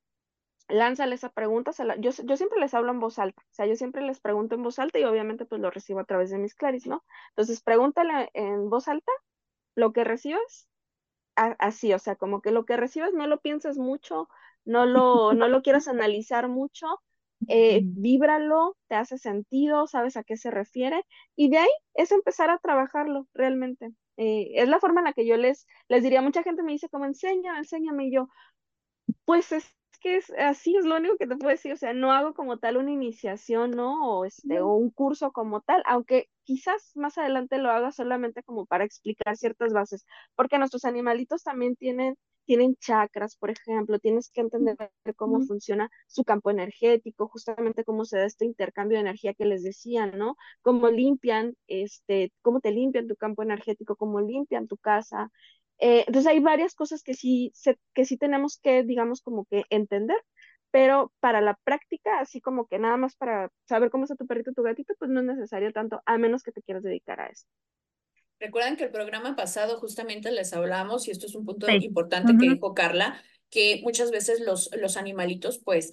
lánzale esa pregunta, yo, yo siempre les hablo en voz alta, o sea, yo siempre les pregunto en voz alta y obviamente pues lo recibo a través de mis claris, ¿no? Entonces pregúntale en voz alta lo que recibes, así, o sea, como que lo que recibes no lo pienses mucho, no lo, no lo quieras analizar mucho, eh, víbralo, te hace sentido, sabes a qué se refiere, y de ahí es empezar a trabajarlo realmente. Eh, es la forma en la que yo les, les diría, mucha gente me dice como enseña, enséñame, y yo, pues es que es así, es lo único que te puedo decir, o sea, no hago como tal una iniciación, ¿no? O, este, o un curso como tal, aunque quizás más adelante lo haga solamente como para explicar ciertas bases, porque nuestros animalitos también tienen, tienen chakras, por ejemplo, tienes que entender cómo funciona su campo energético, justamente cómo se da este intercambio de energía que les decía, ¿no? Cómo limpian, este, cómo te limpian tu campo energético, cómo limpian tu casa, eh, entonces hay varias cosas que sí, que sí tenemos que, digamos, como que entender, pero para la práctica, así como que nada más para saber cómo está tu perrito, tu gatito, pues no es necesario tanto, a menos que te quieras dedicar a eso. Recuerdan que el programa pasado justamente les hablamos, y esto es un punto importante que dijo Carla, que muchas veces los, los animalitos pues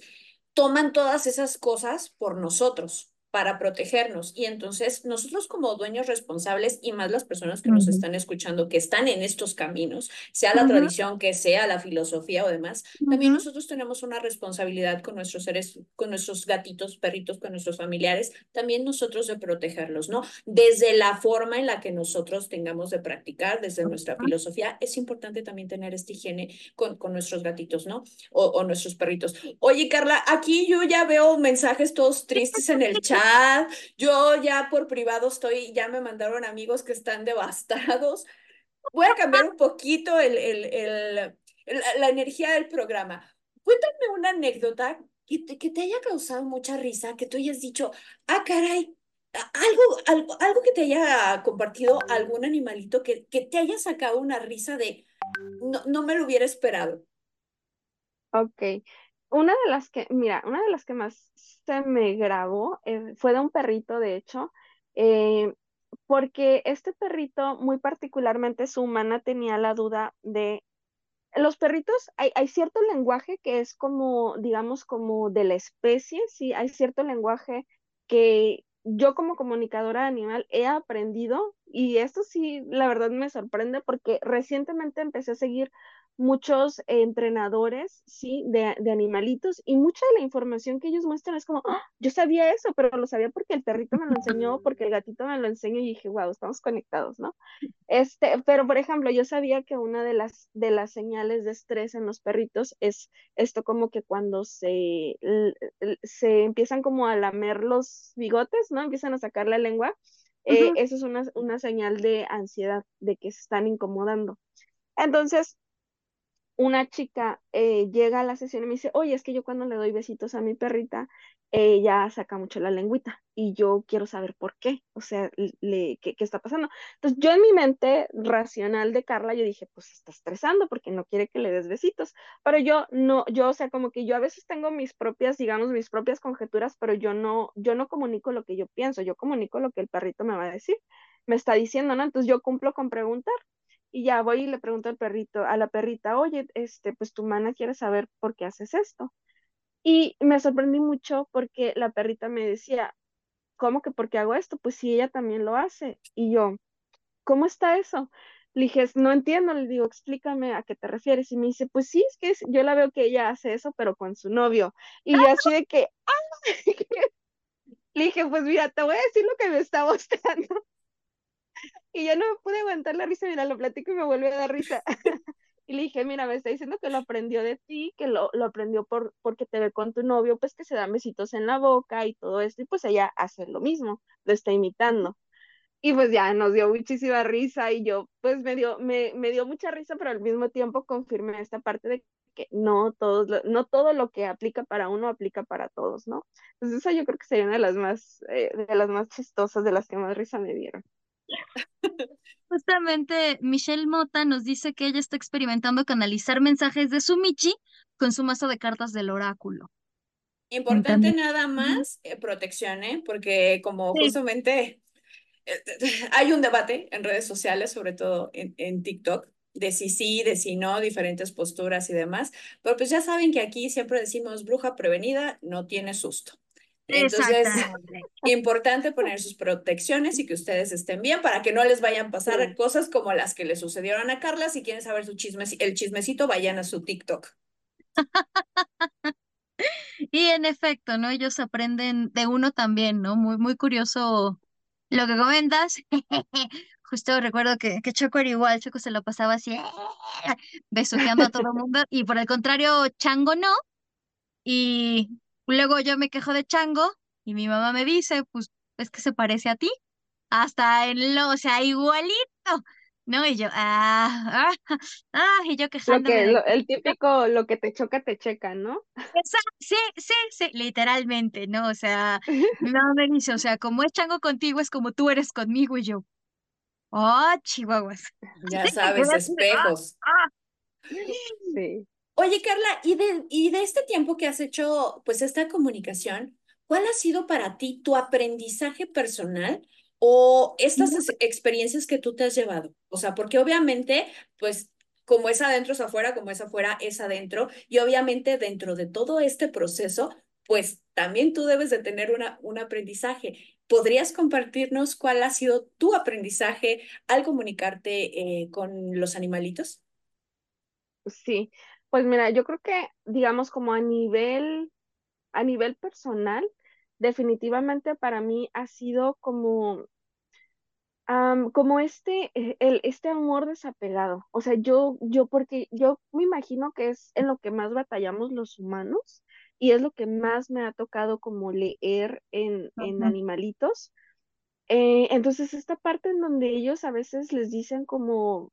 toman todas esas cosas por nosotros para protegernos. Y entonces nosotros como dueños responsables y más las personas que nos están escuchando, que están en estos caminos, sea la tradición que sea, la filosofía o demás, también nosotros tenemos una responsabilidad con nuestros seres, con nuestros gatitos, perritos, con nuestros familiares, también nosotros de protegerlos, ¿no? Desde la forma en la que nosotros tengamos de practicar, desde nuestra filosofía, es importante también tener esta higiene con, con nuestros gatitos, ¿no? O, o nuestros perritos. Oye, Carla, aquí yo ya veo mensajes todos tristes en el chat yo ya por privado estoy, ya me mandaron amigos que están devastados. Voy a cambiar un poquito el, el, la energía del programa. Cuéntame una anécdota que te, que te haya causado mucha risa, que tú hayas dicho, ah, caray, algo, algo, algo que te haya compartido algún animalito que, que te haya sacado una risa de, no, no me lo hubiera esperado. Ok, una de las que, mira, una de las que más se me grabó eh, fue de un perrito, de hecho, eh, porque este perrito, muy particularmente su humana, tenía la duda de los perritos, hay, hay, cierto lenguaje que es como, digamos, como de la especie, sí, hay cierto lenguaje que yo como comunicadora animal he aprendido y esto sí, la verdad me sorprende porque recientemente empecé a seguir muchos entrenadores, sí, de, de, animalitos y mucha de la información que ellos muestran es como, ¡Ah! yo sabía eso, pero lo sabía porque el perrito me lo enseñó, porque el gatito me lo enseñó y dije, wow, estamos conectados, ¿no? Este, pero por ejemplo, yo sabía que una de las, de las señales de estrés en los perritos es esto como que cuando se, se empiezan como a lamer los bigotes, ¿no? Empiezan a sacar la lengua. Eh, eso es una, una señal de ansiedad, de que se están incomodando. Entonces, una chica eh, llega a la sesión y me dice, oye, es que yo cuando le doy besitos a mi perrita, ella saca mucho la lengüita y yo quiero saber por qué, o sea, le, ¿qué, ¿qué, está pasando? Entonces yo en mi mente racional de Carla, yo dije, pues está estresando porque no quiere que le des besitos, pero yo no, yo, o sea, como que yo a veces tengo mis propias, digamos, mis propias conjeturas, pero yo no, yo no comunico lo que yo pienso, yo comunico lo que el perrito me va a decir, me está diciendo, ¿no? Entonces yo cumplo con preguntar. Y ya voy y le pregunto al perrito, a la perrita, oye, este, pues tu mana quiere saber por qué haces esto. Y me sorprendí mucho porque la perrita me decía, ¿cómo que por qué hago esto? Pues si ella también lo hace. Y yo, ¿cómo está eso? Le dije, no entiendo, le digo, explícame a qué te refieres. Y me dice, pues sí, es que yo la veo que ella hace eso, pero con su novio. Y yo así de que, ¡ah! Le dije, pues mira, te voy a decir lo que me está mostrando. Y ya no me pude aguantar la risa, mira, lo platico y me vuelve a dar risa. y le dije, mira, me está diciendo que lo aprendió de ti, que lo, lo aprendió por, porque te ve con tu novio, pues que se dan besitos en la boca y todo esto, y pues ella hace lo mismo, lo está imitando. Y pues ya nos dio muchísima risa y yo pues me dio, me, me dio mucha risa, pero al mismo tiempo confirmé esta parte de porque no todos, no todo lo que aplica para uno aplica para todos, ¿no? Entonces esa yo creo que sería una de las más, eh, de las más chistosas, de las que más risa me dieron. Justamente Michelle Mota nos dice que ella está experimentando canalizar mensajes de su Michi con su mazo de cartas del oráculo. Importante nada más, eh, protección, ¿eh? Porque como justamente eh, hay un debate en redes sociales, sobre todo en, en TikTok, de si sí, de si no, diferentes posturas y demás. Pero pues ya saben que aquí siempre decimos bruja prevenida no tiene susto. Entonces, importante poner sus protecciones y que ustedes estén bien para que no les vayan a pasar cosas como las que le sucedieron a Carla. Si quieren saber su chisme, el chismecito, vayan a su TikTok. y en efecto, ¿no? Ellos aprenden de uno también, ¿no? Muy, muy curioso lo que comentas. Justo recuerdo que, que Choco era igual, Choco se lo pasaba así, besuqueando a todo el mundo, y por el contrario, Chango no. Y luego yo me quejo de Chango, y mi mamá me dice, pues es que se parece a ti, hasta en lo, o sea, igualito. ¿no? Y yo, ah, ah, ah, y yo quejándome. Lo que, el típico, lo que te choca, te checa, ¿no? Exacto, sí, sí, sí, literalmente, ¿no? O sea, mi mamá me dice, o sea, como es chango contigo, es como tú eres conmigo, y yo, oh, chihuahuas. Ya sabes, espejos. Ah, sí. Oye, Carla, ¿y de, y de este tiempo que has hecho, pues, esta comunicación, ¿cuál ha sido para ti tu aprendizaje personal o estas experiencias que tú te has llevado. O sea, porque obviamente, pues como es adentro es afuera, como es afuera es adentro, y obviamente dentro de todo este proceso, pues también tú debes de tener una, un aprendizaje. ¿Podrías compartirnos cuál ha sido tu aprendizaje al comunicarte eh, con los animalitos? Sí, pues mira, yo creo que, digamos, como a nivel, a nivel personal, definitivamente para mí ha sido como, como este, eh, el, este amor desapegado. O sea, yo, yo, porque yo me imagino que es en lo que más batallamos los humanos y es lo que más me ha tocado como leer en, en animalitos. Eh, entonces, esta parte en donde ellos a veces les dicen como,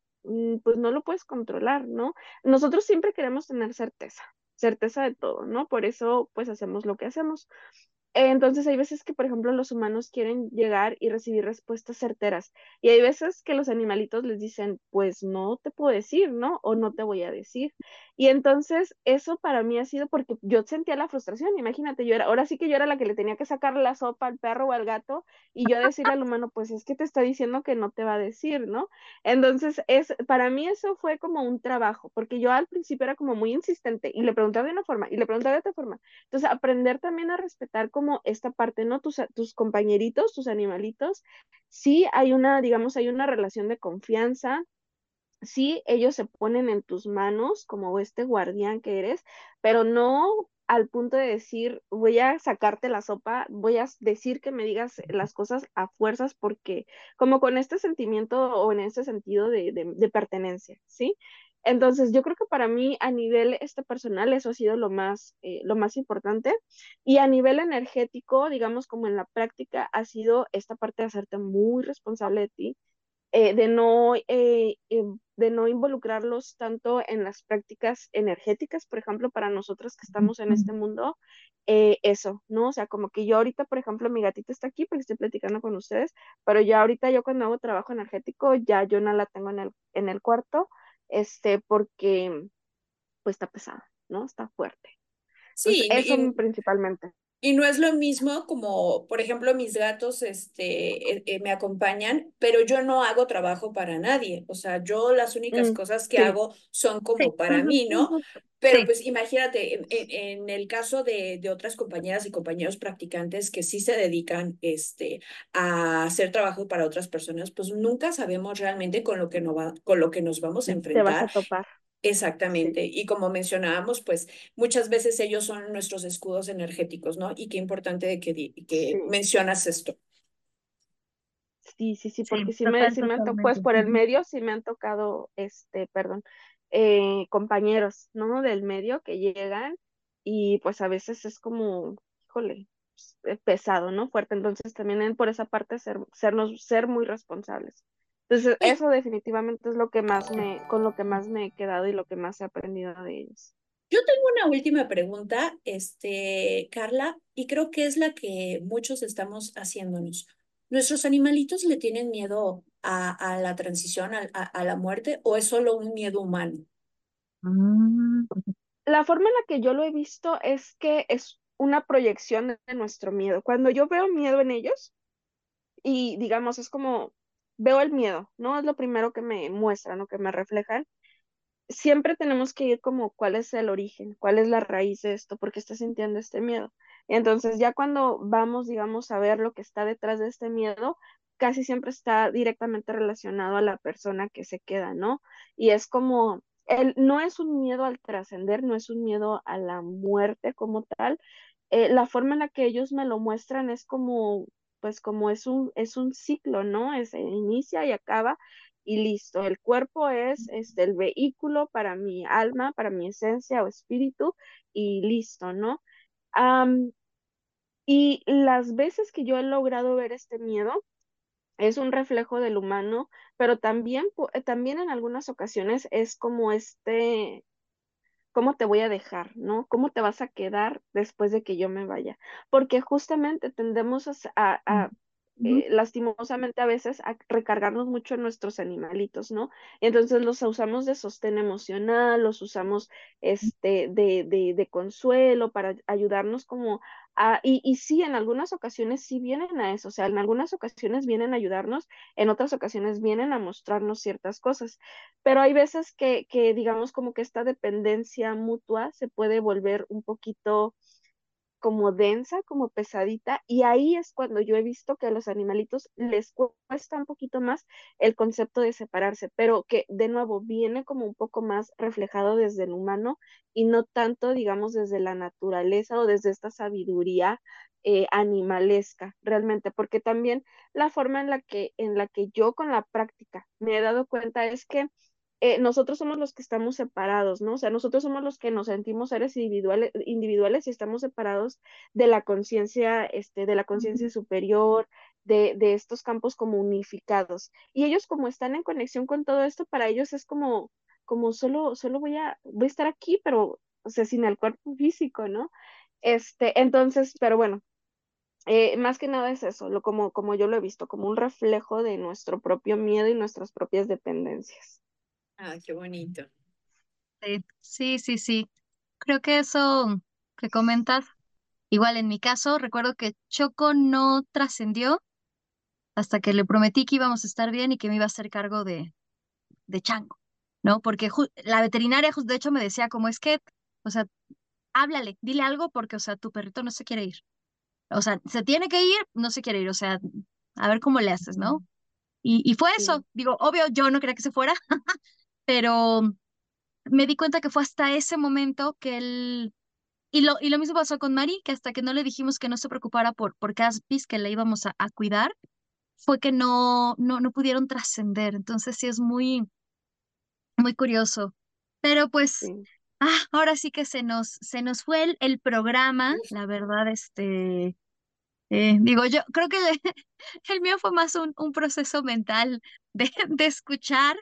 pues no lo puedes controlar, ¿no? Nosotros siempre queremos tener certeza, certeza de todo, ¿no? Por eso, pues hacemos lo que hacemos. Entonces hay veces que, por ejemplo, los humanos quieren llegar y recibir respuestas certeras. Y hay veces que los animalitos les dicen, pues no te puedo decir, ¿no? O no te voy a decir. Y entonces eso para mí ha sido porque yo sentía la frustración. Imagínate, yo era, ahora sí que yo era la que le tenía que sacar la sopa al perro o al gato y yo decirle al humano, pues es que te está diciendo que no te va a decir, ¿no? Entonces, es, para mí eso fue como un trabajo, porque yo al principio era como muy insistente y le preguntaba de una forma y le preguntaba de otra forma. Entonces, aprender también a respetar como esta parte, ¿no? Tus, tus compañeritos, tus animalitos, sí hay una, digamos, hay una relación de confianza, sí ellos se ponen en tus manos como este guardián que eres, pero no al punto de decir, voy a sacarte la sopa, voy a decir que me digas las cosas a fuerzas porque como con este sentimiento o en ese sentido de, de, de pertenencia, ¿sí? Entonces, yo creo que para mí a nivel este personal eso ha sido lo más, eh, lo más importante. Y a nivel energético, digamos como en la práctica, ha sido esta parte de hacerte muy responsable de ti, eh, de, no, eh, de no involucrarlos tanto en las prácticas energéticas, por ejemplo, para nosotros que estamos en este mundo, eso, ¿no? O sea, como que yo ahorita, por ejemplo, mi gatita está aquí porque estoy platicando con ustedes, pero ya ahorita yo cuando hago trabajo energético, ya yo no la tengo en el, en el cuarto este, porque pues está pesada, ¿no? Está fuerte. Sí, eso principalmente. Y no es lo mismo como, por ejemplo, mis gatos este, eh, eh, me acompañan, pero yo no hago trabajo para nadie. O sea, yo las únicas mm, cosas que hago son como para mí, ¿no? Pero pues imagínate, en, el caso de, de, otras compañeras y compañeros practicantes que sí se dedican este, a hacer trabajo para otras personas, pues nunca sabemos realmente con lo que, no va, con lo que nos vamos a enfrentar. Te vas a topar. Exactamente. Y como mencionábamos, pues muchas veces ellos son nuestros escudos energéticos, ¿no? Y qué importante de que, que mencionas esto. Sí, sí, sí, porque sí, me, sí me han tocado, pues por el medio sí me han tocado, este, perdón, eh, compañeros, ¿no? Del medio que llegan y pues a veces es como, híjole, pues, pesado, ¿no? Fuerte. Entonces también por esa parte ser, sernos, ser muy responsables. Entonces, eso definitivamente es lo que más me, con lo que más me he quedado y lo que más he aprendido de ellos. Yo tengo una última pregunta, este, Carla, y creo que es la que muchos estamos haciéndonos. ¿Nuestros animalitos le tienen miedo a, a la transición, a, a, la muerte, o es solo un miedo humano? Mm. La forma en la que yo lo he visto es que es una proyección de nuestro miedo. Cuando yo veo miedo en ellos, y digamos, es como, veo el miedo, ¿no? Es lo primero que me muestran o que me reflejan siempre tenemos que ir como cuál es el origen, cuál es la raíz de esto, por qué está sintiendo este miedo. Entonces, ya cuando vamos, digamos, a ver lo que está detrás de este miedo, casi siempre está directamente relacionado a la persona que se queda, ¿no? Y es como, el, no es un miedo al trascender, no es un miedo a la muerte como tal. Eh, la forma en la que ellos me lo muestran es como, pues como es un, es un ciclo, ¿no? Es, inicia y acaba y listo. El cuerpo es este, el vehículo para mi alma, para mi esencia o espíritu y listo, ¿no? y las veces que yo he logrado ver este miedo, es un reflejo del humano, pero también, también en algunas ocasiones es como este, ¿cómo te voy a dejar, no? ¿Cómo te vas a quedar después de que yo me vaya? Porque justamente tendemos a, a eh, lastimosamente a veces a recargarnos mucho en nuestros animalitos, ¿no? Entonces los usamos de sostén emocional, los usamos este, de, de, de consuelo para ayudarnos como a, y, y sí, en algunas ocasiones sí vienen a eso, o sea, en algunas ocasiones vienen a ayudarnos, en otras ocasiones vienen a mostrarnos ciertas cosas, pero hay veces que, que digamos como que esta dependencia mutua se puede volver un poquito como densa, como pesadita, y ahí es cuando yo he visto que a los animalitos les cuesta un poquito más el concepto de separarse, pero que de nuevo viene como un poco más reflejado desde el humano y no tanto, digamos, desde la naturaleza o desde esta sabiduría eh, animalesca, realmente, porque también la forma en la que, en la que yo con la práctica me he dado cuenta es que eh, nosotros somos los que estamos separados, ¿no? O sea, nosotros somos los que nos sentimos seres individuales, individuales y estamos separados de la conciencia, este, de la conciencia superior, de, de, estos campos como unificados. Y ellos como están en conexión con todo esto, para ellos es como, como solo, solo voy a, voy a estar aquí, pero, o sea, sin el cuerpo físico, ¿no? Este, entonces, pero bueno, eh, más que nada es eso, lo, como, como yo lo he visto, como un reflejo de nuestro propio miedo y nuestras propias dependencias. Ah, qué bonito. Sí, sí, sí, Creo que eso que comentas, igual en mi caso, recuerdo que Choco no trascendió hasta que le prometí que íbamos a estar bien y que me iba a hacer cargo de, de Chango, ¿no? Porque la veterinaria, de hecho, me decía, como es que, o sea, háblale, dile algo porque, o sea, tu perrito no se quiere ir. O sea, se tiene que ir, no se quiere ir, o sea, a ver cómo le haces, ¿no? Y, y fue eso, digo, obvio, yo no quería que se fuera, pero me di cuenta que fue hasta ese momento que él... Y lo, y lo mismo pasó con Mari, que hasta que no le dijimos que no se preocupara por, por Caspis, que le íbamos a, cuidar, fue que no, no, no pudieron trascender. Entonces sí es muy, muy curioso. Pero pues, ah, ahora sí que se nos, se nos fue el, el programa, la verdad, este, eh, digo, yo creo que el mío fue más un, un proceso mental de, de escuchar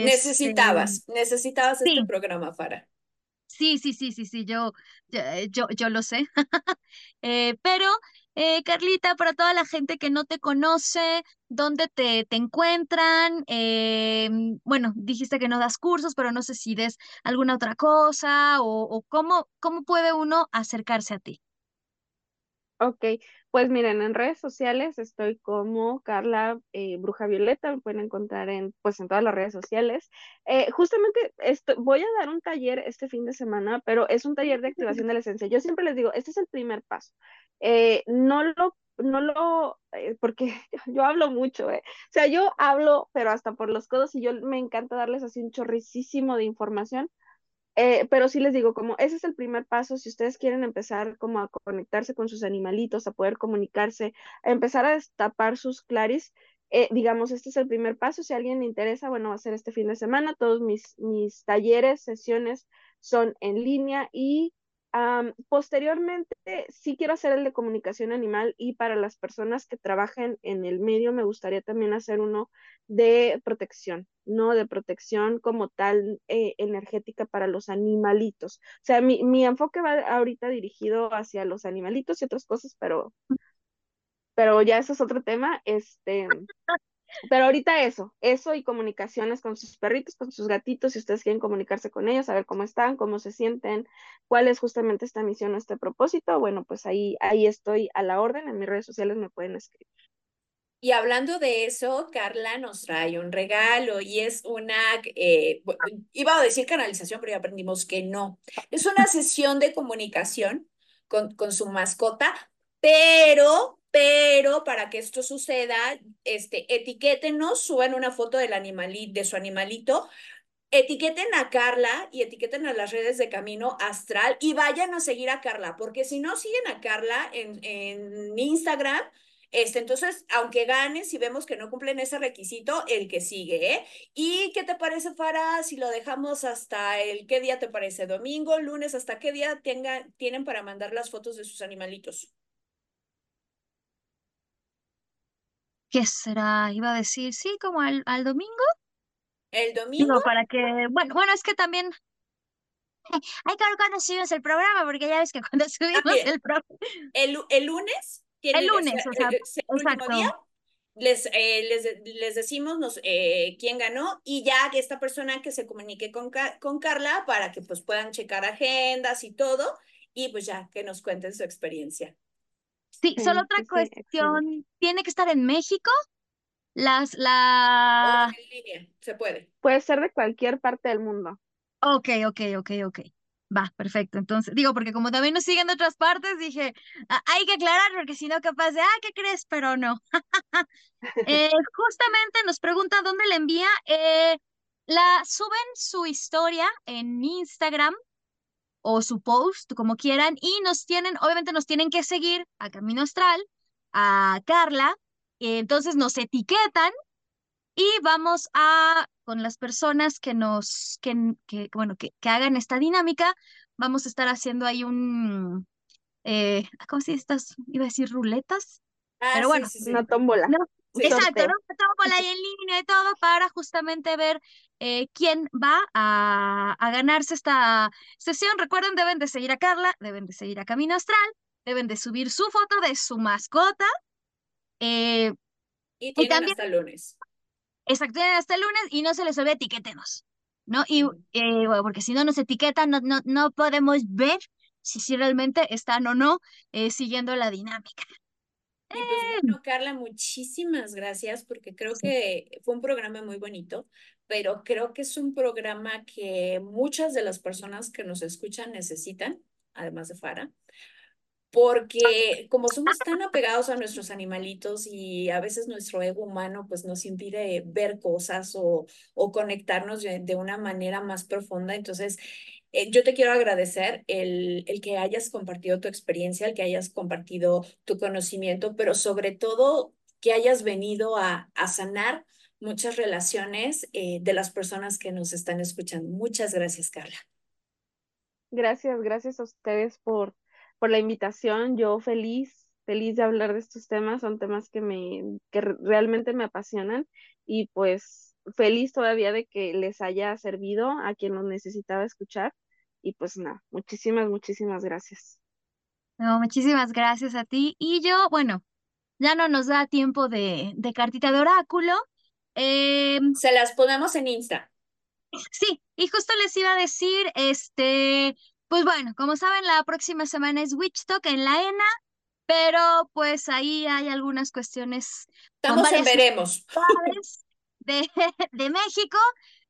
Necesitabas, este, necesitabas este programa, Fara. Sí, sí, sí, sí, sí, yo, yo, yo lo sé. Eh, pero, eh, Carlita, para toda la gente que no te conoce, ¿dónde te, te encuentran? Eh, bueno, dijiste que no das cursos, pero no sé si des alguna otra cosa o, o cómo, cómo puede uno acercarse a ti. Ok, pues miren, en redes sociales estoy como Carla eh, Bruja Violeta, me pueden encontrar en, pues, en todas las redes sociales. Eh, justamente esto, voy a dar un taller este fin de semana, pero es un taller de activación de la esencia. Yo siempre les digo, este es el primer paso. Eh, no lo, no lo, porque yo hablo mucho, O sea, yo hablo, pero hasta por los codos y yo me encanta darles así un chorricísimo de información eh, pero sí les digo, como ese es el primer paso, si ustedes quieren empezar como a conectarse con sus animalitos, a poder comunicarse, a empezar a destapar sus claris, eh, digamos, este es el primer paso. Si a alguien le interesa, bueno, va a ser este fin de semana. Todos mis, mis talleres, sesiones son en línea y posteriormente, sí quiero hacer el de comunicación animal y para las personas que trabajen en el medio me gustaría también hacer uno de protección, no de protección como tal eh, energética para los animalitos. O sea, mi, mi enfoque va ahorita dirigido hacia los animalitos y otras cosas, pero, pero ya eso es otro tema. Este, pero ahorita eso, eso y comunicaciones con sus perritos, con sus gatitos, si ustedes quieren comunicarse con ellos, saber cómo están, cómo se sienten, cuál es justamente esta misión o este propósito, bueno, pues ahí, ahí estoy a la orden, en mis redes sociales me pueden escribir. Y hablando de eso, Carla nos trae un regalo y es una, eh, iba a decir canalización, pero ya aprendimos que no. Es una sesión de comunicación con, con su mascota, pero pero para que esto suceda, este, etiquétenos, suban una foto del animalito, de su animalito, etiqueten a Carla y etiqueten a las redes de Camino Astral y vayan a seguir a Carla, porque si no siguen a Carla en, en Instagram, este, entonces, aunque ganes, si vemos que no cumplen ese requisito, el que sigue, ¿eh? ¿Y qué te parece, Farah, si lo dejamos hasta el, ¿qué día te parece? ¿Domingo, lunes? ¿Hasta qué día tengan, tienen para mandar las fotos de sus animalitos? ¿Qué será? Iba a decir, sí, como al, al domingo. ¿El domingo? Digo, para que, bueno, bueno, es que también hay que ver cuándo subimos el programa, porque ya ves que cuando subimos el programa. El, el lunes. El lunes, o sea, exacto. Día, les, eh, les, les, decimos nos, eh, quién ganó y ya que esta persona que se comunique con, con Carla para que pues puedan checar agendas y todo y pues ya que nos cuenten su experiencia. Sí, solo otra cuestión, ¿tiene que estar en México? Las, la... en línea, se puede. Puede ser de cualquier parte del mundo. Ok, ok, ok, ok. Va, perfecto. Entonces, digo, porque como también nos siguen de otras partes, dije, ah, hay que aclarar, porque si no, capaz de, ah, ¿qué crees? Pero no. eh, justamente nos pregunta dónde la envía. Eh, la suben su historia en Instagram o su post, como quieran, y nos tienen, obviamente nos tienen que seguir a Camino Astral, a Carla, entonces nos etiquetan y vamos a, con las personas que nos, que, que bueno, que, que hagan esta dinámica, vamos a estar haciendo ahí un, eh, ¿cómo se dice estas? Iba a decir ruletas. Ah, Pero bueno, una tómbola. Exacto, ¿no? Tómbola ahí en línea y todo para justamente ver eh, quién va a, a, ganarse esta sesión. Recuerden, deben de seguir a Carla, deben de seguir a Camino Astral, deben de subir su foto de su mascota. Eh, y tienen también, hasta el lunes. Exacto, tienen hasta el lunes y no se les olvide etiquétenos, ¿no? Y eh, bueno, porque si no nos etiquetan, no, no, no podemos ver si, si realmente están o no eh, siguiendo la dinámica. Y pues bueno, Carla, muchísimas gracias porque creo que fue un programa muy bonito, pero creo que es un programa que muchas de las personas que nos escuchan necesitan, además de Fara, porque como somos tan apegados a nuestros animalitos y a veces nuestro ego humano pues nos impide ver cosas o, o conectarnos de, de una manera más profunda, entonces eh, yo te quiero agradecer el, el que hayas compartido tu experiencia, el que hayas compartido tu conocimiento, pero sobre todo que hayas venido a, a sanar muchas relaciones eh, de las personas que nos están escuchando. Muchas gracias, Carla. Gracias, gracias a ustedes por, por la invitación. Yo feliz, feliz de hablar de estos temas. Son temas que, me, que realmente me apasionan y pues feliz todavía de que les haya servido a quien los necesitaba escuchar. Y pues nada, muchísimas, muchísimas gracias. No, muchísimas gracias a ti. Y yo, bueno, ya no nos da tiempo de, de cartita de oráculo, Em, Se las ponemos en Insta. Sí, y justo les iba a decir, este, pues bueno, como saben, la próxima semana es Witchtalk en la ENA, pero pues ahí hay algunas cuestiones. Estamos en veremos. De, de México.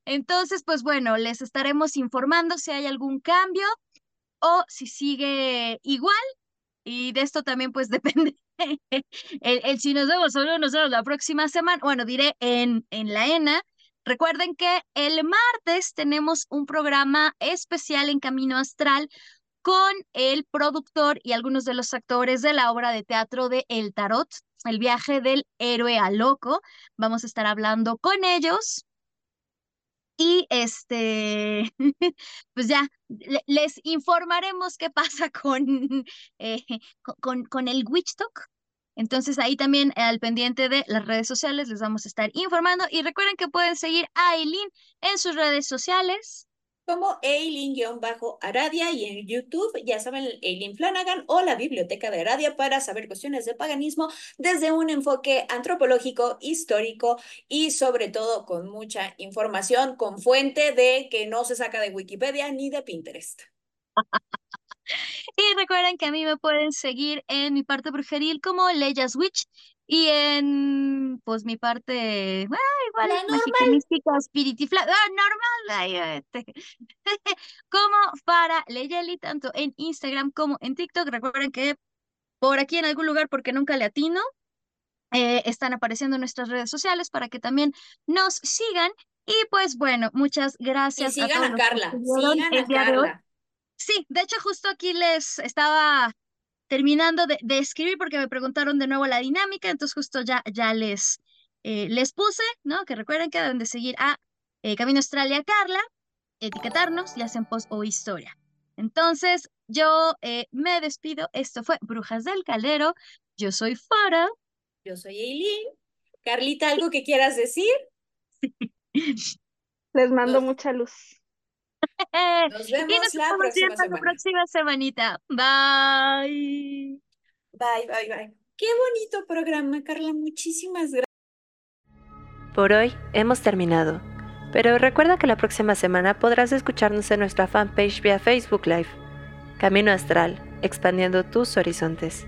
Entonces, pues bueno, les estaremos informando si hay algún cambio o si sigue igual. Y de esto también pues depende el, si nos vemos nos vemos la próxima semana, bueno, diré en, en la ENA. Recuerden que el martes tenemos un programa especial en Camino Astral con el productor y algunos de los actores de la obra de teatro de El Tarot, el viaje del héroe a loco. Vamos a estar hablando con ellos Y este, pues ya, les informaremos qué pasa con, eh, con, con el Witch Talk. Entonces ahí también al pendiente de las redes sociales les vamos a estar informando. Y recuerden que pueden seguir a Aileen en sus redes sociales como Eileen-Aradia y en YouTube, ya saben, Eileen Flanagan o la Biblioteca de Aradia para saber cuestiones de paganismo desde un enfoque antropológico, histórico y sobre todo con mucha información, con fuente de que no se saca de Wikipedia ni de Pinterest. Y recuerden que a mí me pueden seguir en mi parte brujeril como Leyas Witch y en, pues, mi parte, bueno, igual, mágica, mística, espiritifla, ah, normal, este, como para Leyeli, tanto en Instagram como en TikTok. Recuerden que por aquí en algún lugar, porque nunca le atino, eh, están apareciendo nuestras redes sociales para que también nos sigan. Y pues bueno, muchas gracias. Y sigan a, Carla, sigan a Carla. Sí, de hecho justo aquí les estaba terminando de, escribir porque me preguntaron de nuevo la dinámica, entonces justo ya, ya les, eh, les puse, ¿no? Que recuerden que deben de seguir a eh, Camino Australia Carla, etiquetarnos y hacen post o historia. Entonces, yo eh, me despido. Esto fue Brujas del Caldero. Yo soy Fara. Yo soy Eileen. Carlita, ¿algo que quieras decir? Les mando mucha luz. Nos vemos la próxima semana. la próxima semanita. Bye. Bye, bye, bye. Qué bonito programa, Carla. Muchísimas gracias. Por hoy hemos terminado. Pero recuerda que la próxima semana podrás escucharnos en nuestra fanpage vía Facebook Live. Camino Astral, expandiendo tus horizontes.